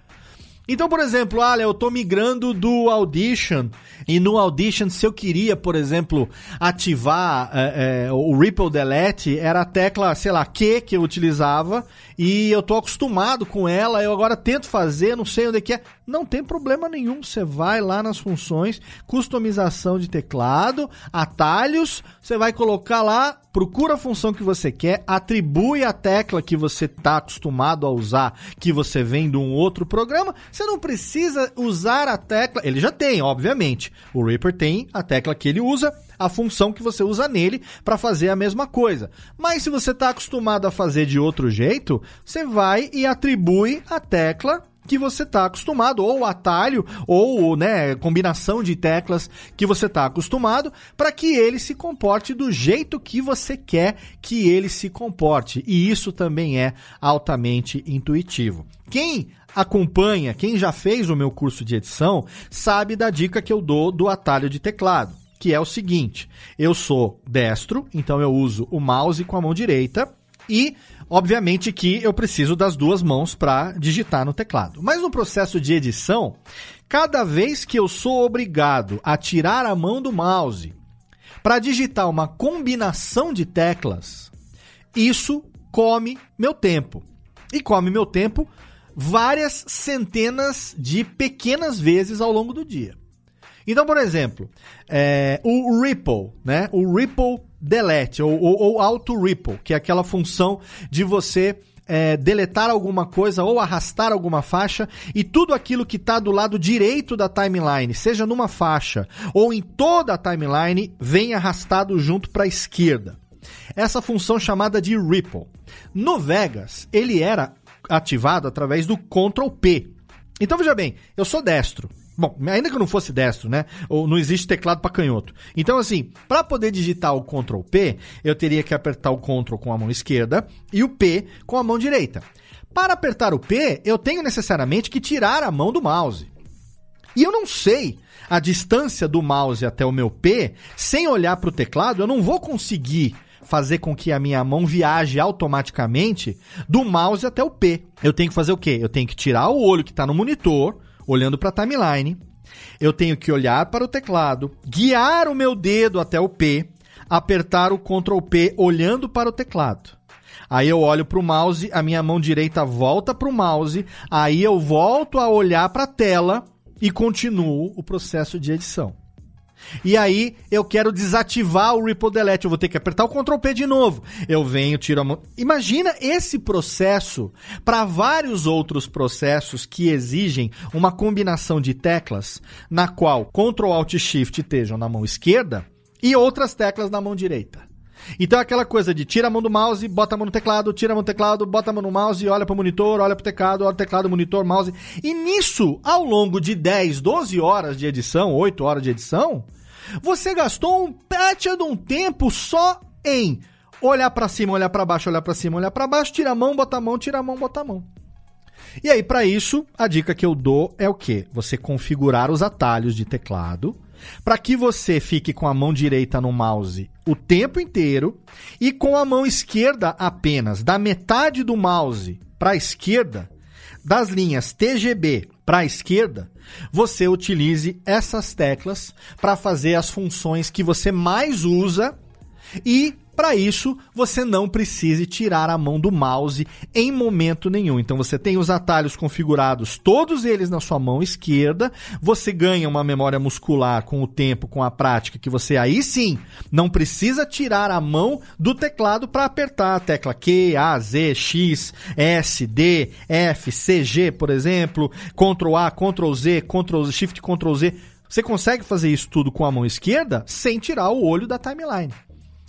Então, por exemplo, olha, eu tô migrando do Audition e no Audition, se eu queria, por exemplo, ativar é, é, o Ripple Delete, era a tecla, sei lá, Q que eu utilizava e eu tô acostumado com ela, eu agora tento fazer, não sei onde é que é. Não tem problema nenhum, você vai lá nas funções, customização de teclado, atalhos, você vai colocar lá, procura a função que você quer, atribui a tecla que você está acostumado a usar, que você vem de um outro programa, você não precisa usar a tecla, ele já tem, obviamente. O Reaper tem a tecla que ele usa, a função que você usa nele para fazer a mesma coisa. Mas se você está acostumado a fazer de outro jeito, você vai e atribui a tecla que você está acostumado, ou atalho, ou né, combinação de teclas que você está acostumado, para que ele se comporte do jeito que você quer que ele se comporte. E isso também é altamente intuitivo. Quem acompanha, quem já fez o meu curso de edição, sabe da dica que eu dou do atalho de teclado que é o seguinte: eu sou destro, então eu uso o mouse com a mão direita e obviamente que eu preciso das duas mãos para digitar no teclado. Mas no processo de edição, cada vez que eu sou obrigado a tirar a mão do mouse para digitar uma combinação de teclas, isso come meu tempo. E come meu tempo várias centenas de pequenas vezes ao longo do dia. Então, por exemplo, é, o Ripple, né? O Ripple Delete, ou, ou, ou Auto Ripple, que é aquela função de você é, deletar alguma coisa ou arrastar alguma faixa e tudo aquilo que está do lado direito da timeline, seja numa faixa ou em toda a timeline, vem arrastado junto para a esquerda. Essa função chamada de Ripple. No Vegas, ele era ativado através do Ctrl P. Então veja bem, eu sou destro. Bom, ainda que eu não fosse destro, né? Ou não existe teclado para canhoto. Então, assim, para poder digitar o Ctrl P, eu teria que apertar o Ctrl com a mão esquerda e o P com a mão direita. Para apertar o P, eu tenho necessariamente que tirar a mão do mouse. E eu não sei a distância do mouse até o meu P, sem olhar para o teclado, eu não vou conseguir fazer com que a minha mão viaje automaticamente do mouse até o P. Eu tenho que fazer o quê? Eu tenho que tirar o olho que está no monitor, olhando para a timeline. Eu tenho que olhar para o teclado, guiar o meu dedo até o P, apertar o Ctrl P olhando para o teclado. Aí eu olho para o mouse, a minha mão direita volta para o mouse, aí eu volto a olhar para a tela e continuo o processo de edição. E aí eu quero desativar o Ripple Delete, eu vou ter que apertar o Ctrl P de novo. Eu venho, tiro a mão. Imagina esse processo para vários outros processos que exigem uma combinação de teclas na qual Ctrl Alt Shift estejam na mão esquerda e outras teclas na mão direita. Então é aquela coisa de tira a mão do mouse, bota a mão no teclado, tira a mão do teclado, bota a mão no mouse, olha para o monitor, olha para o teclado, olha o teclado, monitor, mouse. E nisso, ao longo de 10, 12 horas de edição, 8 horas de edição, você gastou um pétia de um tempo só em olhar para cima, olhar para baixo, olhar para cima, olhar para baixo, tira a mão, bota a mão, tira a mão, bota a mão. E aí, para isso, a dica que eu dou é o que? Você configurar os atalhos de teclado para que você fique com a mão direita no mouse o tempo inteiro e com a mão esquerda apenas da metade do mouse para a esquerda, das linhas TGB para a esquerda, você utilize essas teclas para fazer as funções que você mais usa e para isso, você não precise tirar a mão do mouse em momento nenhum. Então você tem os atalhos configurados, todos eles na sua mão esquerda. Você ganha uma memória muscular com o tempo, com a prática, que você aí sim não precisa tirar a mão do teclado para apertar a tecla Q, A, Z, X, S, D, F, C, G, por exemplo, Ctrl A, Ctrl Z, Ctrl Shift, Ctrl Z. Você consegue fazer isso tudo com a mão esquerda sem tirar o olho da timeline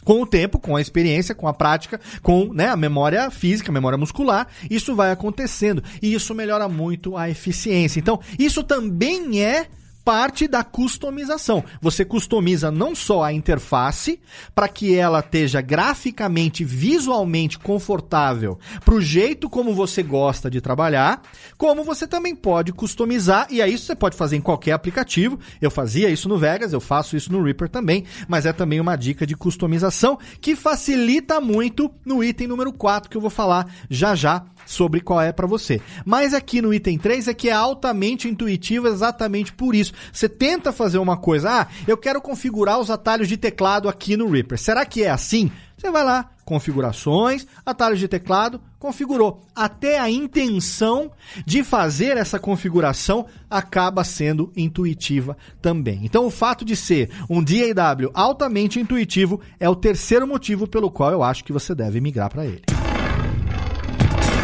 com o tempo, com a experiência, com a prática, com né, a memória física, a memória muscular, isso vai acontecendo. E isso melhora muito a eficiência. Então, isso também é parte da customização. Você customiza não só a interface para que ela esteja graficamente, visualmente confortável para o jeito como você gosta de trabalhar, como você também pode customizar e aí isso você pode fazer em qualquer aplicativo. Eu fazia isso no Vegas, eu faço isso no Reaper também, mas é também uma dica de customização que facilita muito no item número 4 que eu vou falar já já sobre qual é para você. Mas aqui no item 3 é que é altamente intuitivo exatamente por isso. Você tenta fazer uma coisa, ah, eu quero configurar os atalhos de teclado aqui no Reaper. Será que é assim? Você vai lá, configurações, atalhos de teclado, configurou. Até a intenção de fazer essa configuração acaba sendo intuitiva também. Então, o fato de ser um DAW altamente intuitivo é o terceiro motivo pelo qual eu acho que você deve migrar para ele.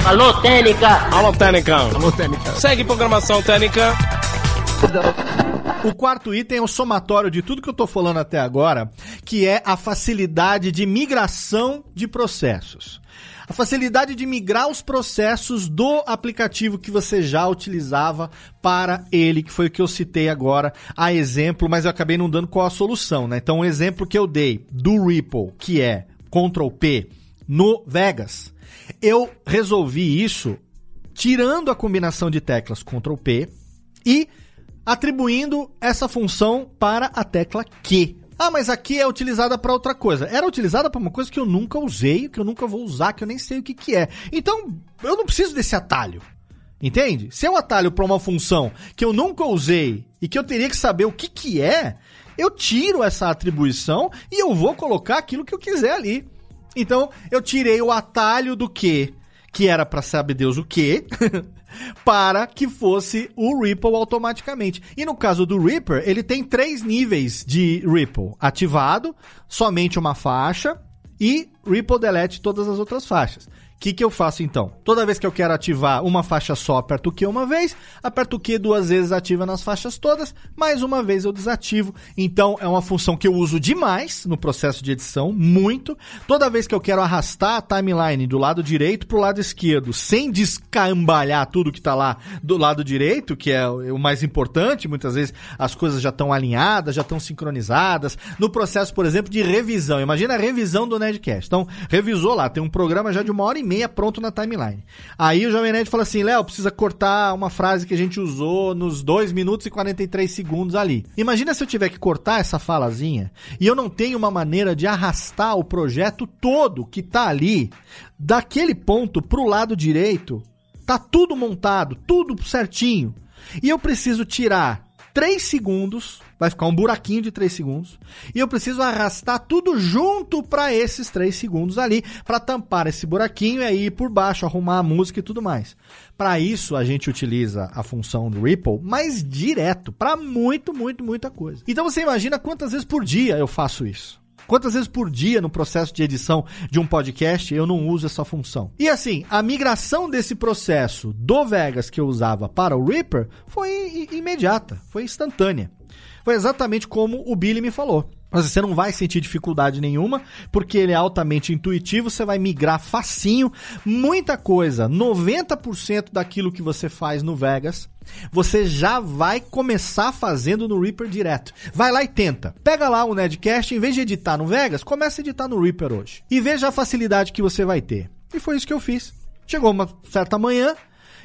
Alô, Técnica! Alô, Técnica! Alô, Técnica! Segue programação Técnica! O quarto item é o somatório de tudo que eu estou falando até agora, que é a facilidade de migração de processos. A facilidade de migrar os processos do aplicativo que você já utilizava para ele, que foi o que eu citei agora, a exemplo, mas eu acabei não dando qual a solução, né? Então, o um exemplo que eu dei do Ripple, que é Ctrl P no Vegas, eu resolvi isso tirando a combinação de teclas Ctrl P e atribuindo essa função para a tecla Q. Ah, mas aqui é utilizada para outra coisa. Era utilizada para uma coisa que eu nunca usei, que eu nunca vou usar, que eu nem sei o que, que é. Então, eu não preciso desse atalho. Entende? Se um atalho para uma função que eu nunca usei e que eu teria que saber o que, que é, eu tiro essa atribuição e eu vou colocar aquilo que eu quiser ali. Então, eu tirei o atalho do que, que era para saber Deus o que, para que fosse o Ripple automaticamente. E no caso do Reaper, ele tem três níveis de Ripple: ativado, somente uma faixa e Ripple delete todas as outras faixas que, que eu faço então? Toda vez que eu quero ativar uma faixa só, aperto o Q uma vez, aperto o Q duas vezes, ativa nas faixas todas, mais uma vez eu desativo. Então é uma função que eu uso demais no processo de edição, muito. Toda vez que eu quero arrastar a timeline do lado direito para o lado esquerdo, sem descambalhar tudo que está lá do lado direito, que é o mais importante, muitas vezes as coisas já estão alinhadas, já estão sincronizadas. No processo, por exemplo, de revisão, imagina a revisão do Nedcast. Então, revisou lá, tem um programa já de uma hora e meia pronto na timeline. Aí o Jovem Nerd fala assim: Léo, precisa cortar uma frase que a gente usou nos 2 minutos e 43 segundos ali. Imagina se eu tiver que cortar essa falazinha e eu não tenho uma maneira de arrastar o projeto todo que tá ali, daquele ponto pro lado direito, tá tudo montado, tudo certinho. E eu preciso tirar 3 segundos, vai ficar um buraquinho de 3 segundos, e eu preciso arrastar tudo junto para esses 3 segundos ali, para tampar esse buraquinho e aí ir por baixo, arrumar a música e tudo mais. Para isso a gente utiliza a função Ripple, mas direto, para muito, muito, muita coisa. Então você imagina quantas vezes por dia eu faço isso. Quantas vezes por dia no processo de edição de um podcast eu não uso essa função? E assim, a migração desse processo do Vegas que eu usava para o Reaper foi imediata, foi instantânea. Foi exatamente como o Billy me falou. Mas você não vai sentir dificuldade nenhuma, porque ele é altamente intuitivo, você vai migrar facinho, muita coisa, 90% daquilo que você faz no Vegas, você já vai começar fazendo no Reaper direto. Vai lá e tenta. Pega lá o Nedcast, em vez de editar no Vegas, começa a editar no Reaper hoje. E veja a facilidade que você vai ter. E foi isso que eu fiz. Chegou uma certa manhã,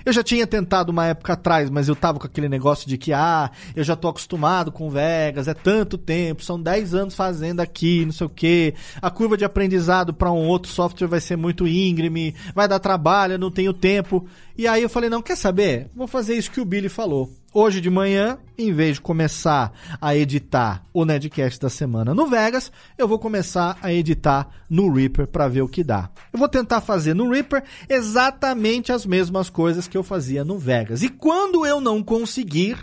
eu já tinha tentado uma época atrás, mas eu tava com aquele negócio de que, ah, eu já tô acostumado com Vegas, é tanto tempo, são 10 anos fazendo aqui, não sei o quê. A curva de aprendizado para um outro software vai ser muito íngreme, vai dar trabalho, eu não tenho tempo. E aí eu falei, não, quer saber? Vou fazer isso que o Billy falou. Hoje de manhã, em vez de começar a editar o Nedcast da semana no Vegas, eu vou começar a editar no Reaper para ver o que dá. Eu vou tentar fazer no Reaper exatamente as mesmas coisas que eu fazia no Vegas. E quando eu não conseguir,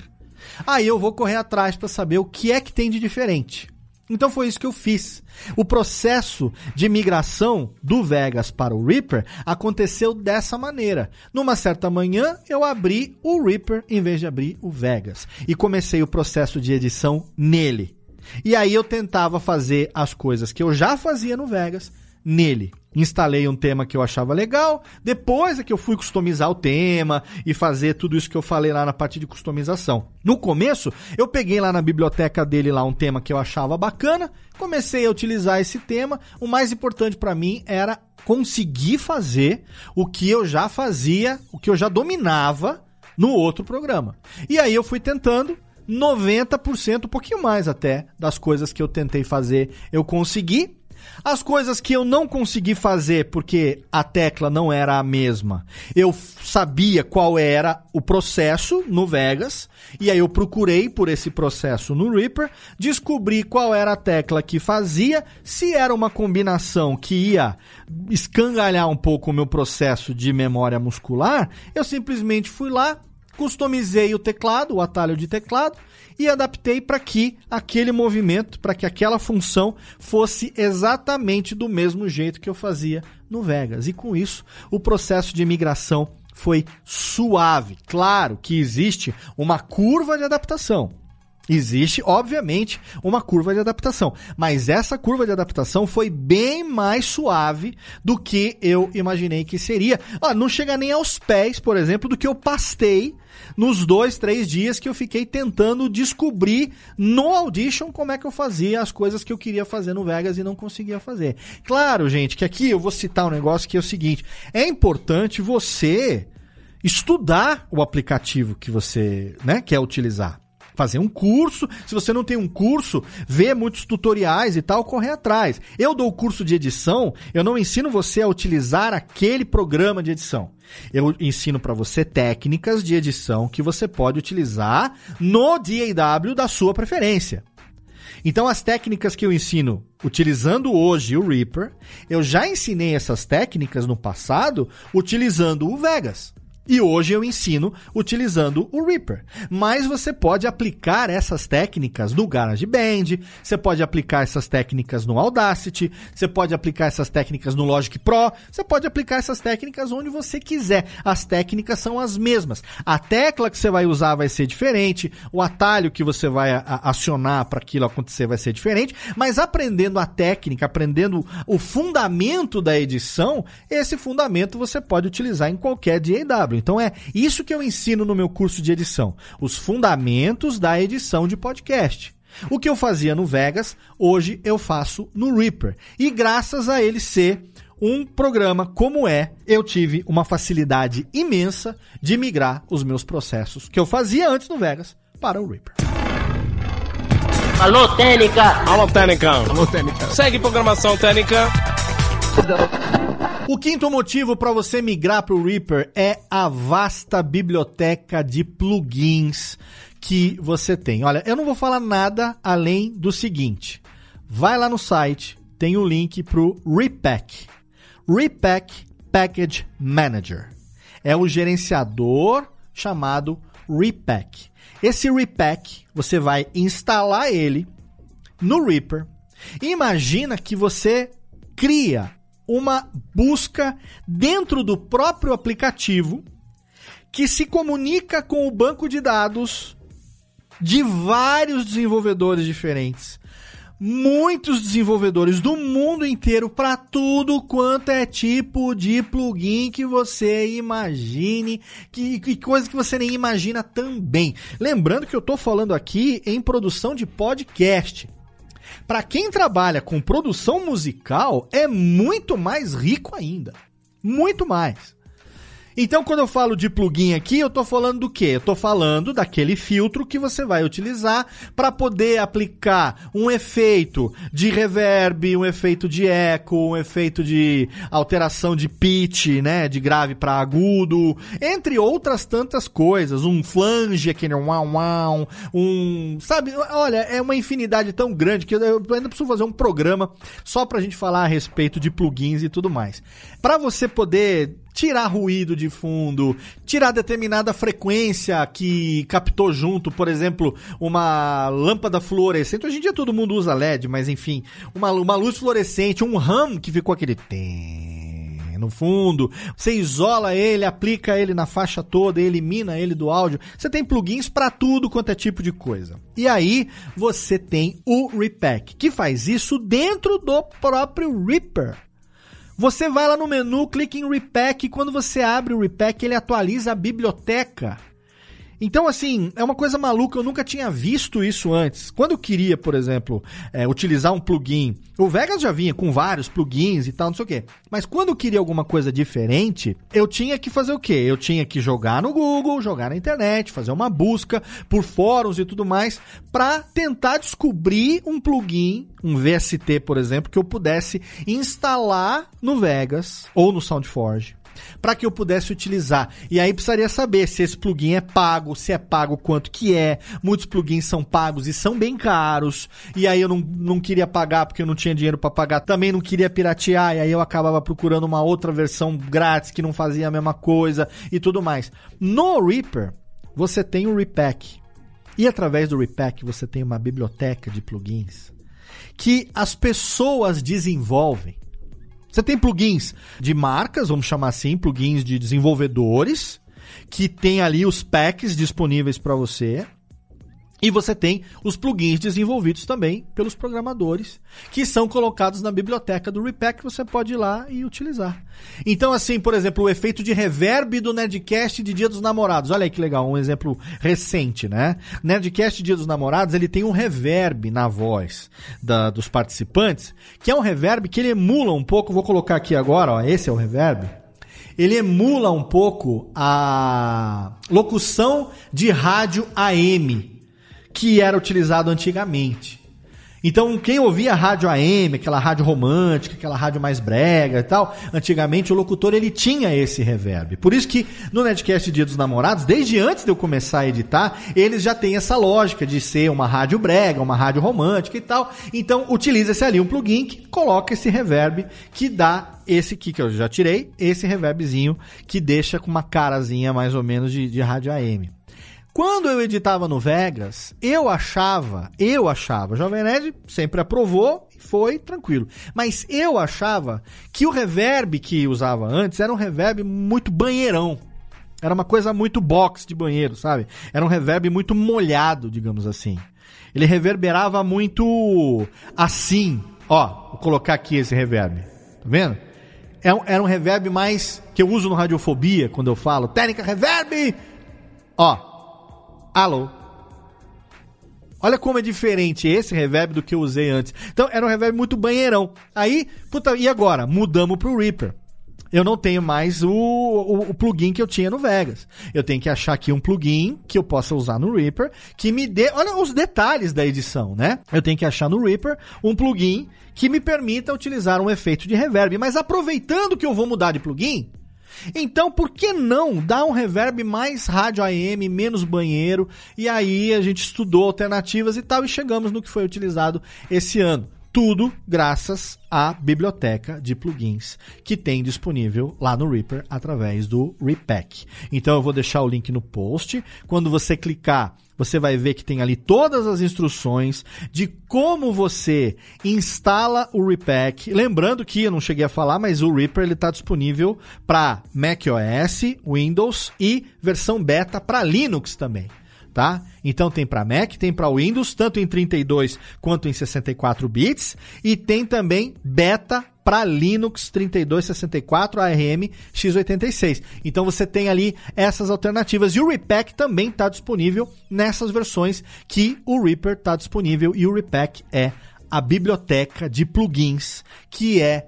aí eu vou correr atrás para saber o que é que tem de diferente. Então foi isso que eu fiz. O processo de migração do Vegas para o Reaper aconteceu dessa maneira. Numa certa manhã, eu abri o Reaper em vez de abrir o Vegas e comecei o processo de edição nele. E aí eu tentava fazer as coisas que eu já fazia no Vegas nele. Instalei um tema que eu achava legal, depois é que eu fui customizar o tema e fazer tudo isso que eu falei lá na parte de customização. No começo, eu peguei lá na biblioteca dele lá um tema que eu achava bacana, comecei a utilizar esse tema. O mais importante para mim era conseguir fazer o que eu já fazia, o que eu já dominava no outro programa. E aí eu fui tentando 90%, um pouquinho mais até, das coisas que eu tentei fazer, eu consegui. As coisas que eu não consegui fazer porque a tecla não era a mesma, eu sabia qual era o processo no Vegas, e aí eu procurei por esse processo no Reaper, descobri qual era a tecla que fazia, se era uma combinação que ia escangalhar um pouco o meu processo de memória muscular, eu simplesmente fui lá, customizei o teclado, o atalho de teclado, e adaptei para que aquele movimento, para que aquela função fosse exatamente do mesmo jeito que eu fazia no Vegas. E com isso, o processo de migração foi suave. Claro que existe uma curva de adaptação. Existe, obviamente, uma curva de adaptação, mas essa curva de adaptação foi bem mais suave do que eu imaginei que seria. Ah, não chega nem aos pés, por exemplo, do que eu pastei nos dois, três dias que eu fiquei tentando descobrir no Audition como é que eu fazia as coisas que eu queria fazer no Vegas e não conseguia fazer. Claro, gente, que aqui eu vou citar um negócio que é o seguinte: é importante você estudar o aplicativo que você né, quer utilizar fazer um curso. Se você não tem um curso, ver muitos tutoriais e tal, correr atrás. Eu dou o curso de edição, eu não ensino você a utilizar aquele programa de edição. Eu ensino para você técnicas de edição que você pode utilizar no DAW da sua preferência. Então, as técnicas que eu ensino utilizando hoje o Reaper, eu já ensinei essas técnicas no passado utilizando o Vegas. E hoje eu ensino utilizando o Reaper. Mas você pode aplicar essas técnicas no GarageBand, você pode aplicar essas técnicas no Audacity, você pode aplicar essas técnicas no Logic Pro, você pode aplicar essas técnicas onde você quiser. As técnicas são as mesmas. A tecla que você vai usar vai ser diferente, o atalho que você vai acionar para aquilo acontecer vai ser diferente, mas aprendendo a técnica, aprendendo o fundamento da edição, esse fundamento você pode utilizar em qualquer DAW. Então é isso que eu ensino no meu curso de edição: os fundamentos da edição de podcast. O que eu fazia no Vegas, hoje eu faço no Reaper. E graças a ele ser um programa como é, eu tive uma facilidade imensa de migrar os meus processos que eu fazia antes no Vegas para o Reaper. Alô, Técnica! Alô, Técnica! Alô, Técnica! Segue programação Técnica! O quinto motivo para você migrar para o Reaper é a vasta biblioteca de plugins que você tem. Olha, eu não vou falar nada além do seguinte: vai lá no site, tem o um link para o Repack. Repack Package Manager. É o gerenciador chamado Repack. Esse Repack, você vai instalar ele no Reaper. Imagina que você cria uma busca dentro do próprio aplicativo que se comunica com o banco de dados de vários desenvolvedores diferentes. Muitos desenvolvedores do mundo inteiro para tudo quanto é tipo de plugin que você imagine, que, que coisa que você nem imagina também. Lembrando que eu estou falando aqui em produção de podcast. Para quem trabalha com produção musical, é muito mais rico ainda. Muito mais. Então, quando eu falo de plugin aqui, eu estou falando do quê? Eu estou falando daquele filtro que você vai utilizar para poder aplicar um efeito de reverb, um efeito de eco, um efeito de alteração de pitch, né, de grave para agudo, entre outras tantas coisas, um flange, aquele uau uau, um, sabe, olha, é uma infinidade tão grande que eu ainda preciso fazer um programa só para a gente falar a respeito de plugins e tudo mais. Para você poder tirar ruído de fundo, tirar determinada frequência que captou junto, por exemplo, uma lâmpada fluorescente. Hoje em dia todo mundo usa LED, mas enfim, uma, uma luz fluorescente, um RAM que ficou aquele no fundo. Você isola ele, aplica ele na faixa toda, elimina ele do áudio. Você tem plugins para tudo quanto é tipo de coisa. E aí você tem o Repack, que faz isso dentro do próprio Reaper. Você vai lá no menu, clica em Repack e quando você abre o Repack, ele atualiza a biblioteca. Então, assim, é uma coisa maluca, eu nunca tinha visto isso antes. Quando eu queria, por exemplo, é, utilizar um plugin, o Vegas já vinha com vários plugins e tal, não sei o quê. Mas quando eu queria alguma coisa diferente, eu tinha que fazer o quê? Eu tinha que jogar no Google, jogar na internet, fazer uma busca por fóruns e tudo mais, para tentar descobrir um plugin, um VST, por exemplo, que eu pudesse instalar no Vegas ou no SoundForge para que eu pudesse utilizar. E aí precisaria saber se esse plugin é pago, se é pago quanto que é. Muitos plugins são pagos e são bem caros. E aí eu não, não queria pagar porque eu não tinha dinheiro para pagar. Também não queria piratear e aí eu acabava procurando uma outra versão grátis que não fazia a mesma coisa e tudo mais. No Reaper, você tem o Repack. E através do Repack você tem uma biblioteca de plugins que as pessoas desenvolvem você tem plugins de marcas, vamos chamar assim, plugins de desenvolvedores, que tem ali os packs disponíveis para você. E você tem os plugins desenvolvidos também pelos programadores, que são colocados na biblioteca do Repack, que você pode ir lá e utilizar. Então, assim, por exemplo, o efeito de reverb do Nerdcast de Dia dos Namorados. Olha aí que legal, um exemplo recente, né? Nerdcast Dia dos Namorados, ele tem um reverb na voz da, dos participantes, que é um reverb que ele emula um pouco, vou colocar aqui agora, ó, esse é o reverb ele emula um pouco a locução de rádio AM que era utilizado antigamente. Então, quem ouvia rádio AM, aquela rádio romântica, aquela rádio mais brega e tal, antigamente o locutor ele tinha esse reverb. Por isso que no Netcast Dia dos Namorados, desde antes de eu começar a editar, eles já têm essa lógica de ser uma rádio brega, uma rádio romântica e tal. Então, utiliza-se ali um plugin que coloca esse reverb que dá esse aqui que eu já tirei, esse reverbzinho que deixa com uma carazinha mais ou menos de, de rádio AM. Quando eu editava no Vegas, eu achava, eu achava, Jovem Nerd sempre aprovou e foi tranquilo. Mas eu achava que o reverb que usava antes era um reverb muito banheirão. Era uma coisa muito box de banheiro, sabe? Era um reverb muito molhado, digamos assim. Ele reverberava muito assim. Ó, vou colocar aqui esse reverb. Tá vendo? É era um reverb mais que eu uso no Radiofobia quando eu falo técnica reverb. Ó, alô. Olha como é diferente esse reverb do que eu usei antes. Então era um reverb muito banheirão. Aí, puta, e agora? Mudamos pro Reaper. Eu não tenho mais o, o, o, plugin que eu tinha no Vegas. Eu tenho que achar aqui um plugin que eu possa usar no Reaper, que me dê. Olha os detalhes da edição, né? Eu tenho que achar no Reaper um plugin que me permita utilizar um efeito de reverb. Mas aproveitando que eu vou mudar de plugin, então, por que não dar um reverb mais rádio AM, menos banheiro? E aí a gente estudou alternativas e tal e chegamos no que foi utilizado esse ano. Tudo graças à biblioteca de plugins que tem disponível lá no Reaper através do Repack. Então eu vou deixar o link no post. Quando você clicar, você vai ver que tem ali todas as instruções de como você instala o Repack. Lembrando que eu não cheguei a falar, mas o Reaper está disponível para macOS, Windows e versão beta para Linux também tá? Então tem para Mac, tem para Windows, tanto em 32 quanto em 64 bits, e tem também beta para Linux 3264 ARM x86. Então você tem ali essas alternativas e o Repack também está disponível nessas versões que o Reaper está disponível e o Repack é a biblioteca de plugins que é,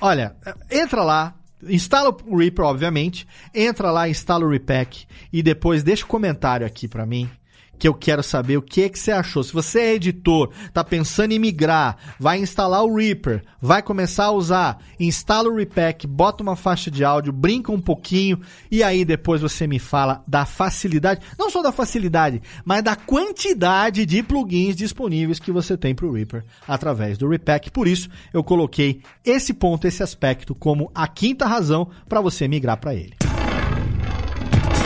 olha, entra lá, instala o Reaper, obviamente, entra lá, instala o Repack. E depois deixa um comentário aqui para mim que eu quero saber o que, que você achou. Se você é editor, tá pensando em migrar, vai instalar o Reaper, vai começar a usar, instala o Repack, bota uma faixa de áudio, brinca um pouquinho e aí depois você me fala da facilidade, não só da facilidade, mas da quantidade de plugins disponíveis que você tem para o Reaper através do Repack. Por isso, eu coloquei esse ponto, esse aspecto como a quinta razão para você migrar para ele.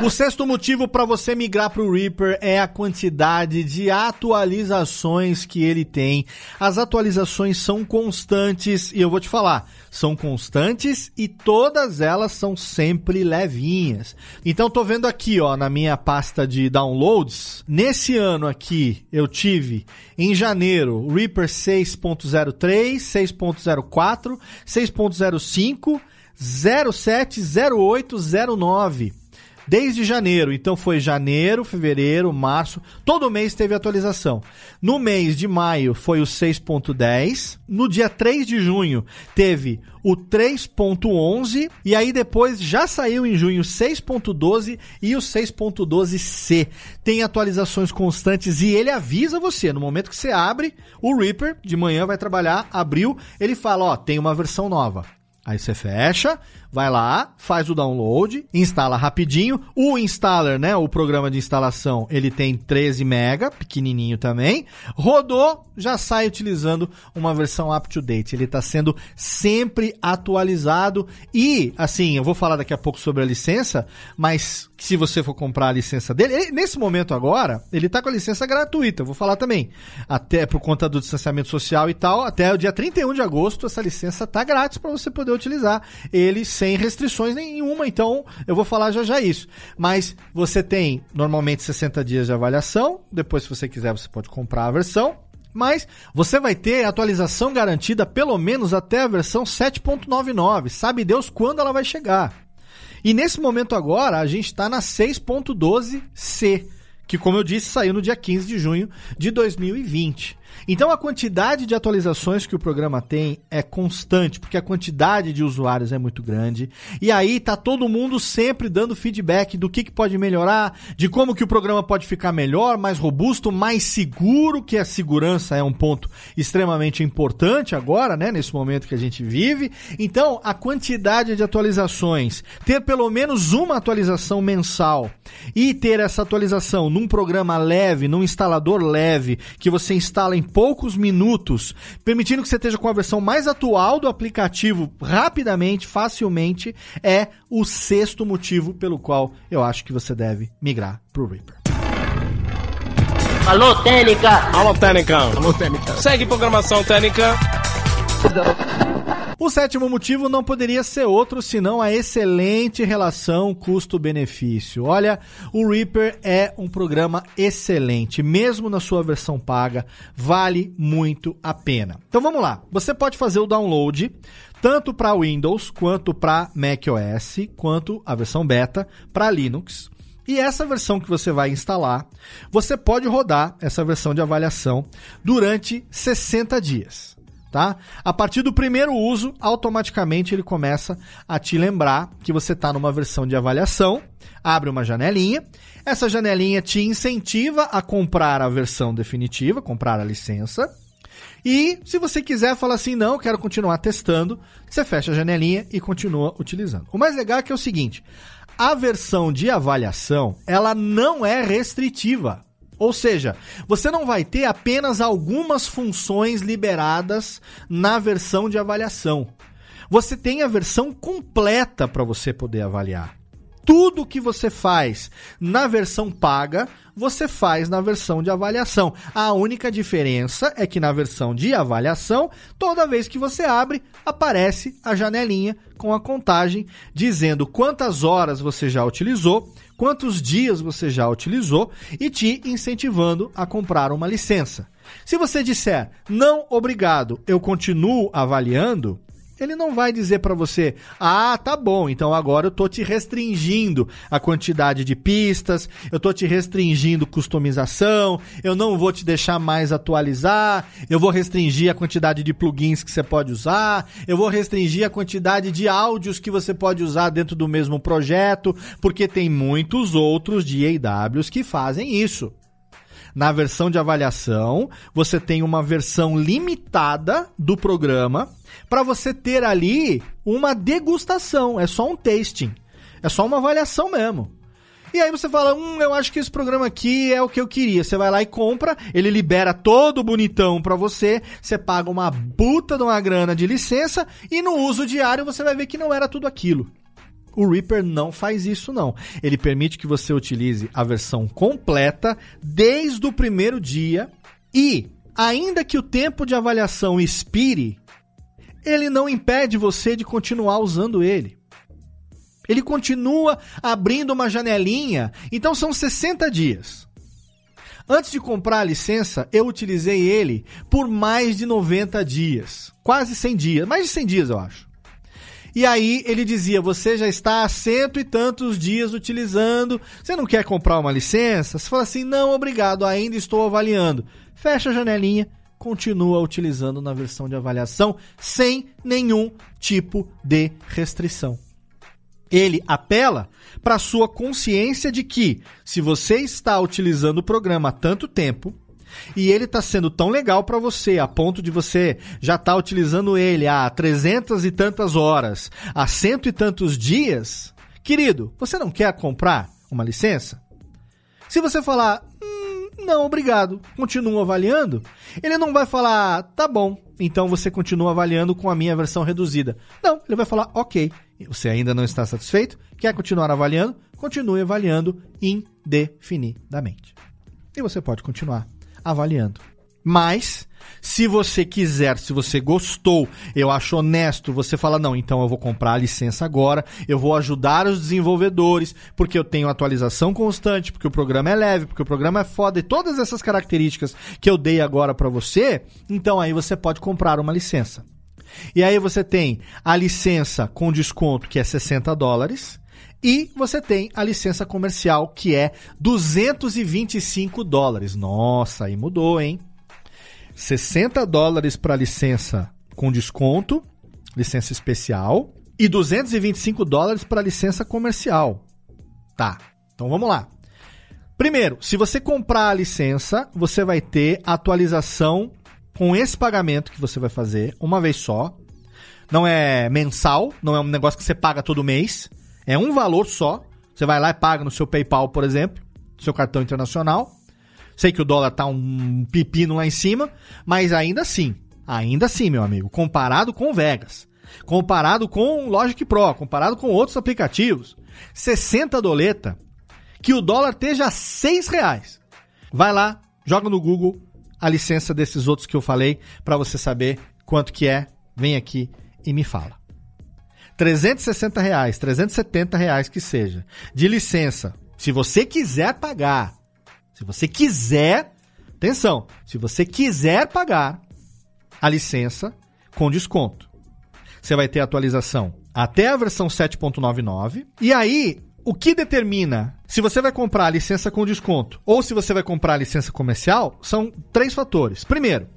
O sexto motivo para você migrar para o Reaper é a quantidade de atualizações que ele tem. As atualizações são constantes e eu vou te falar, são constantes e todas elas são sempre levinhas. Então tô vendo aqui, ó, na minha pasta de downloads, nesse ano aqui eu tive em janeiro Reaper 6.03, 6.04, 6.05, 07, 08, 09 desde janeiro. Então foi janeiro, fevereiro, março, todo mês teve atualização. No mês de maio foi o 6.10, no dia 3 de junho teve o 3.11 e aí depois já saiu em junho 6.12 e o 6.12C. Tem atualizações constantes e ele avisa você no momento que você abre o Reaper, de manhã vai trabalhar, abriu, ele fala, ó, tem uma versão nova. Aí você fecha, vai lá, faz o download, instala rapidinho. O installer, né, o programa de instalação, ele tem 13 mega, pequenininho também. Rodou, já sai utilizando uma versão up to date. Ele está sendo sempre atualizado e, assim, eu vou falar daqui a pouco sobre a licença, mas se você for comprar a licença dele, ele, nesse momento agora, ele está com a licença gratuita, vou falar também. Até por conta do distanciamento social e tal, até o dia 31 de agosto essa licença tá grátis para você poder utilizar ele sem restrições nenhuma, então eu vou falar já já isso. Mas você tem normalmente 60 dias de avaliação, depois se você quiser você pode comprar a versão, mas você vai ter atualização garantida pelo menos até a versão 7.99. Sabe Deus quando ela vai chegar. E nesse momento agora, a gente está na 6.12c, que como eu disse, saiu no dia 15 de junho de 2020. Então a quantidade de atualizações que o programa tem é constante, porque a quantidade de usuários é muito grande. E aí tá todo mundo sempre dando feedback do que, que pode melhorar, de como que o programa pode ficar melhor, mais robusto, mais seguro, que a segurança é um ponto extremamente importante agora, né, nesse momento que a gente vive. Então, a quantidade de atualizações, ter pelo menos uma atualização mensal e ter essa atualização num programa leve, num instalador leve, que você instala em poucos minutos, permitindo que você esteja com a versão mais atual do aplicativo rapidamente, facilmente, é o sexto motivo pelo qual eu acho que você deve migrar para o Reaper. Alô, Técnica! Alô, Técnica! Alô, Técnica! Segue programação Técnica! O sétimo motivo não poderia ser outro senão a excelente relação custo-benefício. Olha, o Reaper é um programa excelente, mesmo na sua versão paga, vale muito a pena. Então vamos lá, você pode fazer o download tanto para Windows quanto para macOS, quanto a versão beta para Linux. E essa versão que você vai instalar, você pode rodar essa versão de avaliação durante 60 dias tá? A partir do primeiro uso, automaticamente ele começa a te lembrar que você está numa versão de avaliação, abre uma janelinha, essa janelinha te incentiva a comprar a versão definitiva, comprar a licença. E se você quiser falar assim, não, quero continuar testando, você fecha a janelinha e continua utilizando. O mais legal é que é o seguinte, a versão de avaliação, ela não é restritiva. Ou seja, você não vai ter apenas algumas funções liberadas na versão de avaliação. Você tem a versão completa para você poder avaliar. Tudo que você faz na versão paga, você faz na versão de avaliação. A única diferença é que na versão de avaliação, toda vez que você abre, aparece a janelinha com a contagem dizendo quantas horas você já utilizou quantos dias você já utilizou e te incentivando a comprar uma licença. Se você disser não, obrigado, eu continuo avaliando, ele não vai dizer para você: "Ah, tá bom, então agora eu tô te restringindo a quantidade de pistas, eu tô te restringindo customização, eu não vou te deixar mais atualizar, eu vou restringir a quantidade de plugins que você pode usar, eu vou restringir a quantidade de áudios que você pode usar dentro do mesmo projeto, porque tem muitos outros DAWs que fazem isso. Na versão de avaliação, você tem uma versão limitada do programa para você ter ali uma degustação, é só um tasting. É só uma avaliação mesmo. E aí você fala, hum, eu acho que esse programa aqui é o que eu queria. Você vai lá e compra, ele libera todo bonitão para você, você paga uma puta de uma grana de licença e no uso diário você vai ver que não era tudo aquilo. O Reaper não faz isso não. Ele permite que você utilize a versão completa desde o primeiro dia e ainda que o tempo de avaliação expire, ele não impede você de continuar usando ele. Ele continua abrindo uma janelinha, então são 60 dias. Antes de comprar a licença, eu utilizei ele por mais de 90 dias. Quase 100 dias. Mais de 100 dias, eu acho. E aí ele dizia: você já está há cento e tantos dias utilizando. Você não quer comprar uma licença? Você fala assim: não, obrigado, ainda estou avaliando. Fecha a janelinha, continua utilizando na versão de avaliação sem nenhum tipo de restrição ele apela para a sua consciência de que, se você está utilizando o programa há tanto tempo, e ele está sendo tão legal para você, a ponto de você já tá utilizando ele há trezentas e tantas horas, há cento e tantos dias, querido, você não quer comprar uma licença? Se você falar, hum, não, obrigado, continuo avaliando, ele não vai falar, tá bom, então você continua avaliando com a minha versão reduzida. Não, ele vai falar, ok, você ainda não está satisfeito, quer continuar avaliando, continue avaliando indefinidamente. E você pode continuar avaliando. Mas, se você quiser, se você gostou, eu acho honesto, você fala: não, então eu vou comprar a licença agora, eu vou ajudar os desenvolvedores, porque eu tenho atualização constante, porque o programa é leve, porque o programa é foda, e todas essas características que eu dei agora para você, então aí você pode comprar uma licença. E aí você tem a licença com desconto, que é 60 dólares. E você tem a licença comercial, que é 225 dólares. Nossa, aí mudou, hein? 60 dólares para licença com desconto, licença especial, e 225 dólares para licença comercial. Tá, então vamos lá. Primeiro, se você comprar a licença, você vai ter atualização com esse pagamento que você vai fazer uma vez só. Não é mensal, não é um negócio que você paga todo mês. É um valor só. Você vai lá e paga no seu PayPal, por exemplo, seu cartão internacional. Sei que o dólar tá um pepino lá em cima, mas ainda assim, ainda assim, meu amigo, comparado com Vegas, comparado com Logic Pro, comparado com outros aplicativos, 60 doleta, que o dólar esteja a 6 reais. Vai lá, joga no Google a licença desses outros que eu falei para você saber quanto que é. Vem aqui e me fala. 360 reais, 370 reais que seja, de licença. Se você quiser pagar, se você quiser, atenção, se você quiser pagar a licença com desconto, você vai ter atualização até a versão 7.99 e aí o que determina se você vai comprar a licença com desconto ou se você vai comprar a licença comercial são três fatores. Primeiro,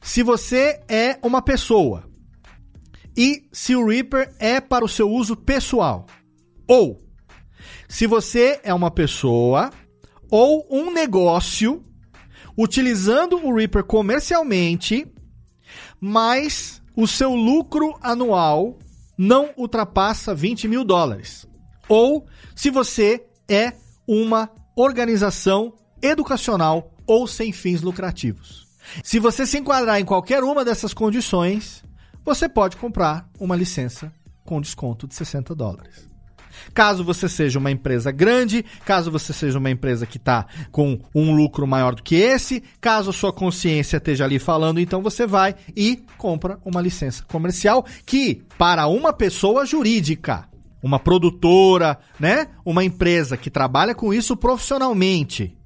se você é uma pessoa e se o Reaper é para o seu uso pessoal. Ou se você é uma pessoa ou um negócio utilizando o Reaper comercialmente, mas o seu lucro anual não ultrapassa 20 mil dólares ou se você é uma organização educacional ou sem fins lucrativos. Se você se enquadrar em qualquer uma dessas condições, você pode comprar uma licença com desconto de 60 dólares. Caso você seja uma empresa grande, caso você seja uma empresa que está com um lucro maior do que esse, caso sua consciência esteja ali falando, então você vai e compra uma licença comercial que, para uma pessoa jurídica, uma produtora, né? Uma empresa que trabalha com isso profissionalmente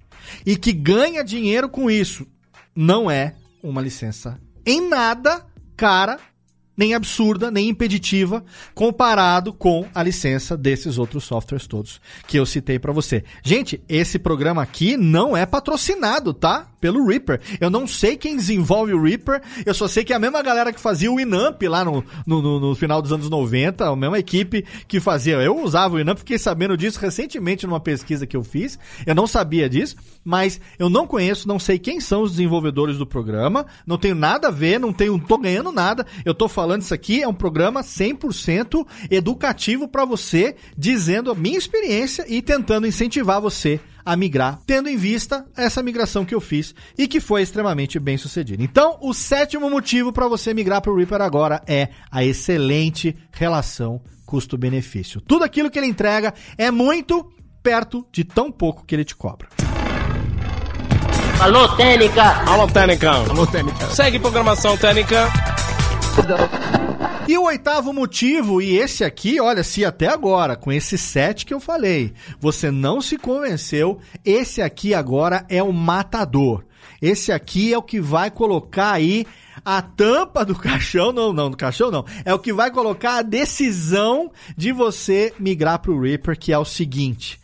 e que ganha dinheiro com isso, não é uma licença em nada cara nem absurda, nem impeditiva, comparado com a licença desses outros softwares todos que eu citei para você. Gente, esse programa aqui não é patrocinado, tá? Pelo Reaper. Eu não sei quem desenvolve o Reaper, eu só sei que é a mesma galera que fazia o Inamp lá no, no, no, no final dos anos 90, a mesma equipe que fazia. Eu usava o Inamp, fiquei sabendo disso recentemente numa pesquisa que eu fiz. Eu não sabia disso, mas eu não conheço, não sei quem são os desenvolvedores do programa, não tenho nada a ver, não tenho, tô ganhando nada. Eu tô falando falando isso aqui, é um programa 100% educativo para você, dizendo a minha experiência e tentando incentivar você a migrar, tendo em vista essa migração que eu fiz e que foi extremamente bem sucedida. Então, o sétimo motivo para você migrar para o Reaper agora é a excelente relação custo-benefício. Tudo aquilo que ele entrega é muito perto de tão pouco que ele te cobra. Alô, Técnica! Alô, Técnica! Alô, Técnica! Segue programação Técnica! E o oitavo motivo, e esse aqui, olha, se até agora, com esse sete que eu falei, você não se convenceu, esse aqui agora é o matador. Esse aqui é o que vai colocar aí a tampa do caixão, não, não, do caixão não. É o que vai colocar a decisão de você migrar para o Reaper, que é o seguinte: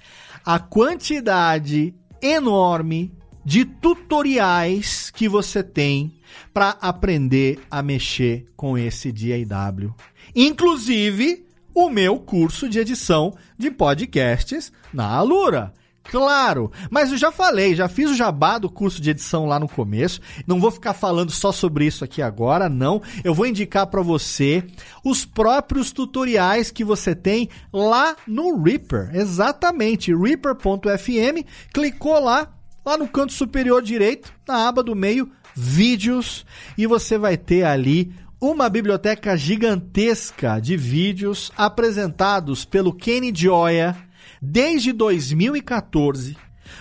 a quantidade enorme de tutoriais que você tem para aprender a mexer com esse DAW. Inclusive, o meu curso de edição de podcasts na Alura. Claro, mas eu já falei, já fiz o jabá do curso de edição lá no começo. Não vou ficar falando só sobre isso aqui agora, não. Eu vou indicar para você os próprios tutoriais que você tem lá no Reaper. Exatamente, reaper.fm. Clicou lá, lá no canto superior direito, na aba do meio, vídeos e você vai ter ali uma biblioteca gigantesca de vídeos apresentados pelo Kenny Gioia desde 2014.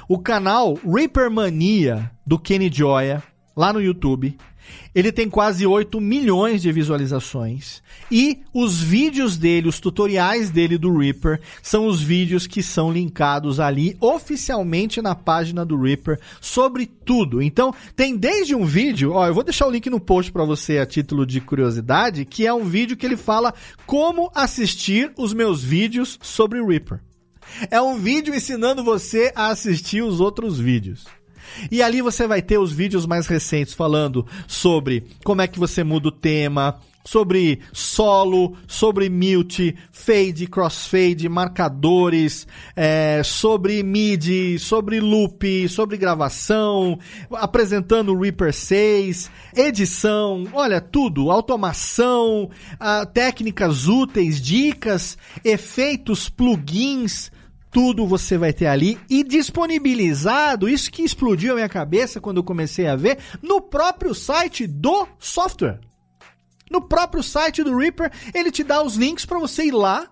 O canal Reaper Mania do Kenny Gioia lá no YouTube ele tem quase 8 milhões de visualizações. E os vídeos dele, os tutoriais dele do Reaper, são os vídeos que são linkados ali oficialmente na página do Reaper sobre tudo. Então, tem desde um vídeo, ó, eu vou deixar o link no post para você a título de curiosidade, que é um vídeo que ele fala como assistir os meus vídeos sobre Reaper. É um vídeo ensinando você a assistir os outros vídeos. E ali você vai ter os vídeos mais recentes falando sobre como é que você muda o tema, sobre solo, sobre mute, fade, crossfade, marcadores, é, sobre MIDI, sobre loop, sobre gravação, apresentando o Reaper 6, edição, olha tudo, automação, ah, técnicas úteis, dicas, efeitos, plugins, tudo você vai ter ali e disponibilizado, isso que explodiu a minha cabeça quando eu comecei a ver, no próprio site do software. No próprio site do Reaper, ele te dá os links para você ir lá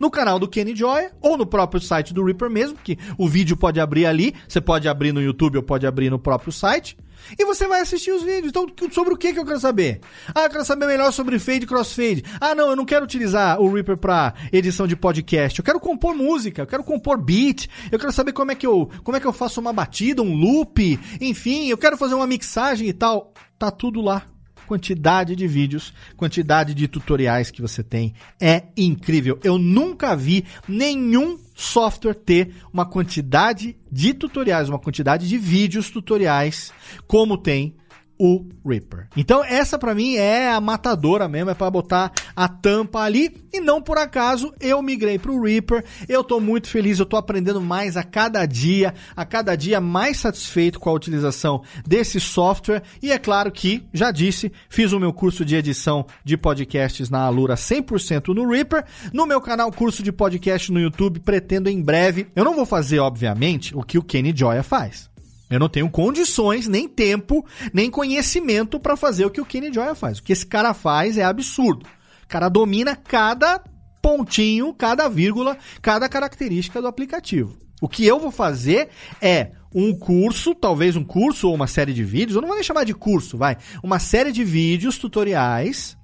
no canal do Kenny Joy ou no próprio site do Reaper mesmo, que o vídeo pode abrir ali, você pode abrir no YouTube ou pode abrir no próprio site. E você vai assistir os vídeos. Então, sobre o que, que eu quero saber? Ah, eu quero saber melhor sobre fade e crossfade. Ah, não, eu não quero utilizar o Reaper para edição de podcast. Eu quero compor música, eu quero compor beat. Eu quero saber como é que eu, como é que eu faço uma batida, um loop, enfim, eu quero fazer uma mixagem e tal. Tá tudo lá quantidade de vídeos, quantidade de tutoriais que você tem é incrível. Eu nunca vi nenhum software ter uma quantidade de tutoriais, uma quantidade de vídeos tutoriais como tem o Reaper. Então essa para mim é a matadora mesmo, é para botar a tampa ali e não por acaso eu migrei para o Reaper. Eu tô muito feliz, eu tô aprendendo mais a cada dia, a cada dia mais satisfeito com a utilização desse software e é claro que, já disse, fiz o meu curso de edição de podcasts na Alura 100% no Reaper. No meu canal curso de podcast no YouTube, pretendo em breve, eu não vou fazer obviamente o que o Kenny Joya faz. Eu não tenho condições, nem tempo, nem conhecimento para fazer o que o Kenny Joya faz. O que esse cara faz é absurdo. O cara domina cada pontinho, cada vírgula, cada característica do aplicativo. O que eu vou fazer é um curso, talvez um curso ou uma série de vídeos, eu não vou nem chamar de curso, vai, uma série de vídeos tutoriais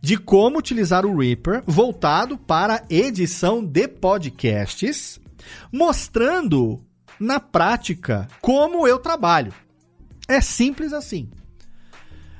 de como utilizar o Reaper voltado para edição de podcasts, mostrando na prática como eu trabalho. É simples assim.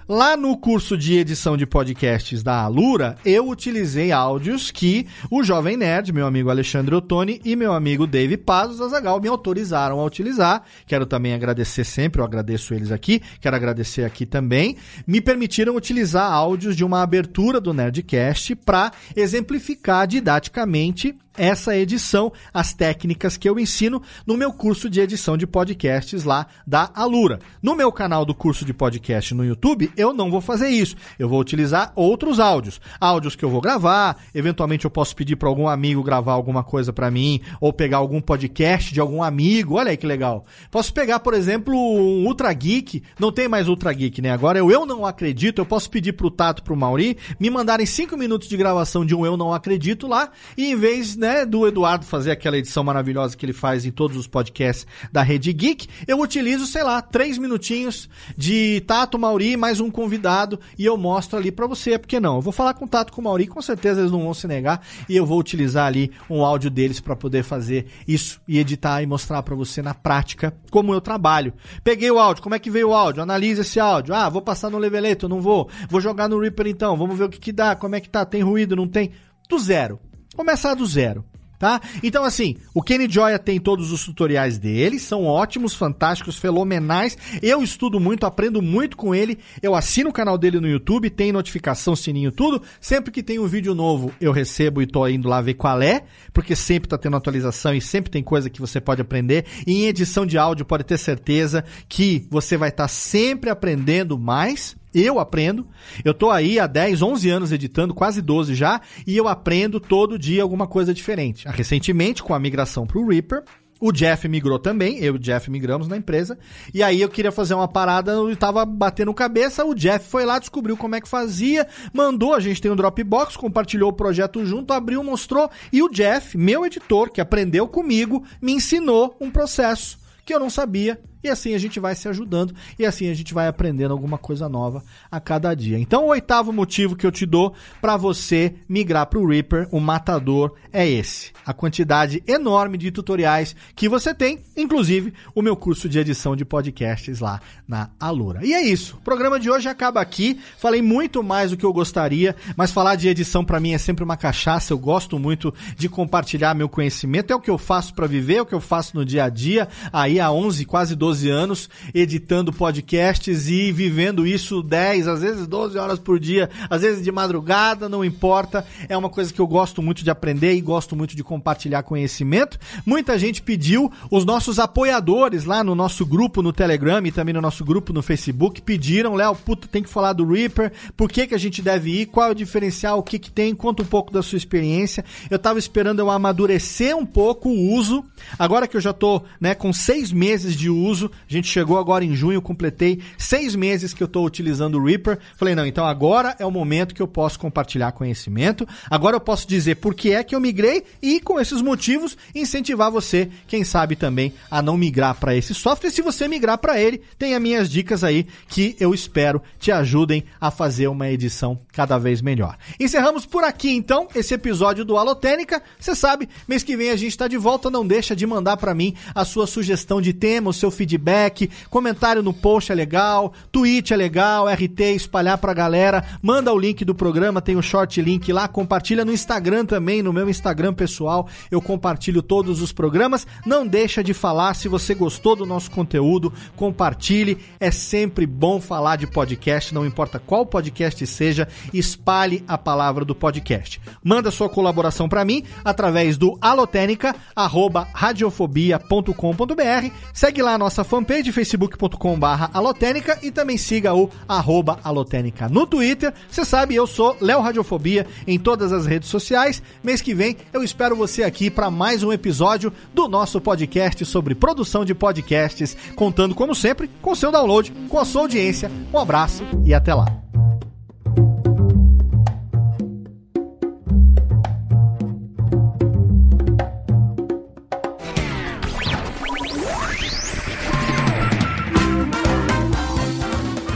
Lá no curso de edição de podcasts da Alura, eu utilizei áudios que o Jovem Nerd, meu amigo Alexandre Ottoni e meu amigo Dave Pazos Azagal me autorizaram a utilizar. Quero também agradecer sempre, eu agradeço eles aqui, quero agradecer aqui também. Me permitiram utilizar áudios de uma abertura do Nerdcast para exemplificar didaticamente essa edição, as técnicas que eu ensino no meu curso de edição de podcasts lá da Alura. No meu canal do curso de podcast no YouTube, eu não vou fazer isso. Eu vou utilizar outros áudios, áudios que eu vou gravar, eventualmente eu posso pedir para algum amigo gravar alguma coisa para mim ou pegar algum podcast de algum amigo. Olha aí que legal. Posso pegar, por exemplo, um Ultra Geek, não tem mais Ultra Geek, né? Agora eu, eu não acredito, eu posso pedir pro Tato, pro Mauri, me mandarem 5 minutos de gravação de um Eu Não Acredito lá, e em vez, né, do Eduardo fazer aquela edição maravilhosa que ele faz em todos os podcasts da Rede Geek, eu utilizo, sei lá, 3 minutinhos de Tato, Mauri, mais um convidado, e eu mostro ali para você, porque não? Eu vou falar com o Tato, com o Mauri, com certeza eles não vão se negar, e eu vou utilizar ali um áudio deles para poder fazer isso e editar e mostrar para você na prática como eu trabalho. Peguei o áudio, como é que veio o áudio? Analise esse áudio. Ah, vou passar no Leveleto, não vou. Vou jogar no Reaper então, vamos ver o que que dá, como é que tá, tem ruído, não tem? Do zero. Começar do zero tá? Então, assim, o Kenny Joya tem todos os tutoriais dele, são ótimos, fantásticos, fenomenais. Eu estudo muito, aprendo muito com ele. Eu assino o canal dele no YouTube, tem notificação, sininho, tudo. Sempre que tem um vídeo novo, eu recebo e tô indo lá ver qual é, porque sempre tá tendo atualização e sempre tem coisa que você pode aprender. E em edição de áudio, pode ter certeza que você vai estar tá sempre aprendendo mais. Eu aprendo. Eu tô aí há 10, 11 anos editando, quase 12 já, e eu aprendo todo dia alguma coisa diferente. Recentemente, com a migração pro Reaper, o Jeff migrou também, eu e o Jeff migramos na empresa. E aí eu queria fazer uma parada e tava batendo cabeça. O Jeff foi lá, descobriu como é que fazia, mandou, a gente tem um Dropbox, compartilhou o projeto junto, abriu, mostrou. E o Jeff, meu editor, que aprendeu comigo, me ensinou um processo que eu não sabia e assim a gente vai se ajudando e assim a gente vai aprendendo alguma coisa nova a cada dia. Então, o oitavo motivo que eu te dou para você migrar para o Reaper, o matador, é esse: a quantidade enorme de tutoriais que você tem, inclusive o meu curso de edição de podcasts lá na Alura. E é isso. O programa de hoje acaba aqui. Falei muito mais do que eu gostaria, mas falar de edição para mim é sempre uma cachaça. Eu gosto muito de compartilhar meu conhecimento. É o que eu faço para viver, é o que eu faço no dia a dia. Aí há 11, quase 12 12 anos editando podcasts e vivendo isso 10, às vezes 12 horas por dia, às vezes de madrugada, não importa. É uma coisa que eu gosto muito de aprender e gosto muito de compartilhar conhecimento. Muita gente pediu, os nossos apoiadores lá no nosso grupo no Telegram e também no nosso grupo no Facebook pediram, Léo, puta, tem que falar do Reaper, por que, que a gente deve ir, qual é o diferencial, o que, que tem, conta um pouco da sua experiência. Eu tava esperando eu amadurecer um pouco o uso, agora que eu já tô né, com seis meses de uso, uso. A gente chegou agora em junho, completei seis meses que eu estou utilizando o Reaper. Falei, não, então agora é o momento que eu posso compartilhar conhecimento. Agora eu posso dizer por que é que eu migrei e, com esses motivos, incentivar você, quem sabe também, a não migrar para esse software. E se você migrar para ele, tem as minhas dicas aí que eu espero te ajudem a fazer uma edição cada vez melhor. Encerramos por aqui então esse episódio do Alotênica. Você sabe, mês que vem a gente está de volta. Não deixa de mandar para mim a sua sugestão de tema, o seu feedback feedback, comentário no post é legal, tweet é legal, RT espalhar pra galera, manda o link do programa, tem o short link lá, compartilha no Instagram também, no meu Instagram pessoal, eu compartilho todos os programas. Não deixa de falar se você gostou do nosso conteúdo, compartilhe. É sempre bom falar de podcast, não importa qual podcast seja, espalhe a palavra do podcast. Manda sua colaboração para mim através do alotênica@radiofobia.com.br. Segue lá a nossa nossa fanpage facebook.com.br alotênica e também siga o arroba alotênica no Twitter. Você sabe, eu sou Léo Radiofobia em todas as redes sociais. Mês que vem eu espero você aqui para mais um episódio do nosso podcast sobre produção de podcasts, contando como sempre com seu download, com a sua audiência. Um abraço e até lá.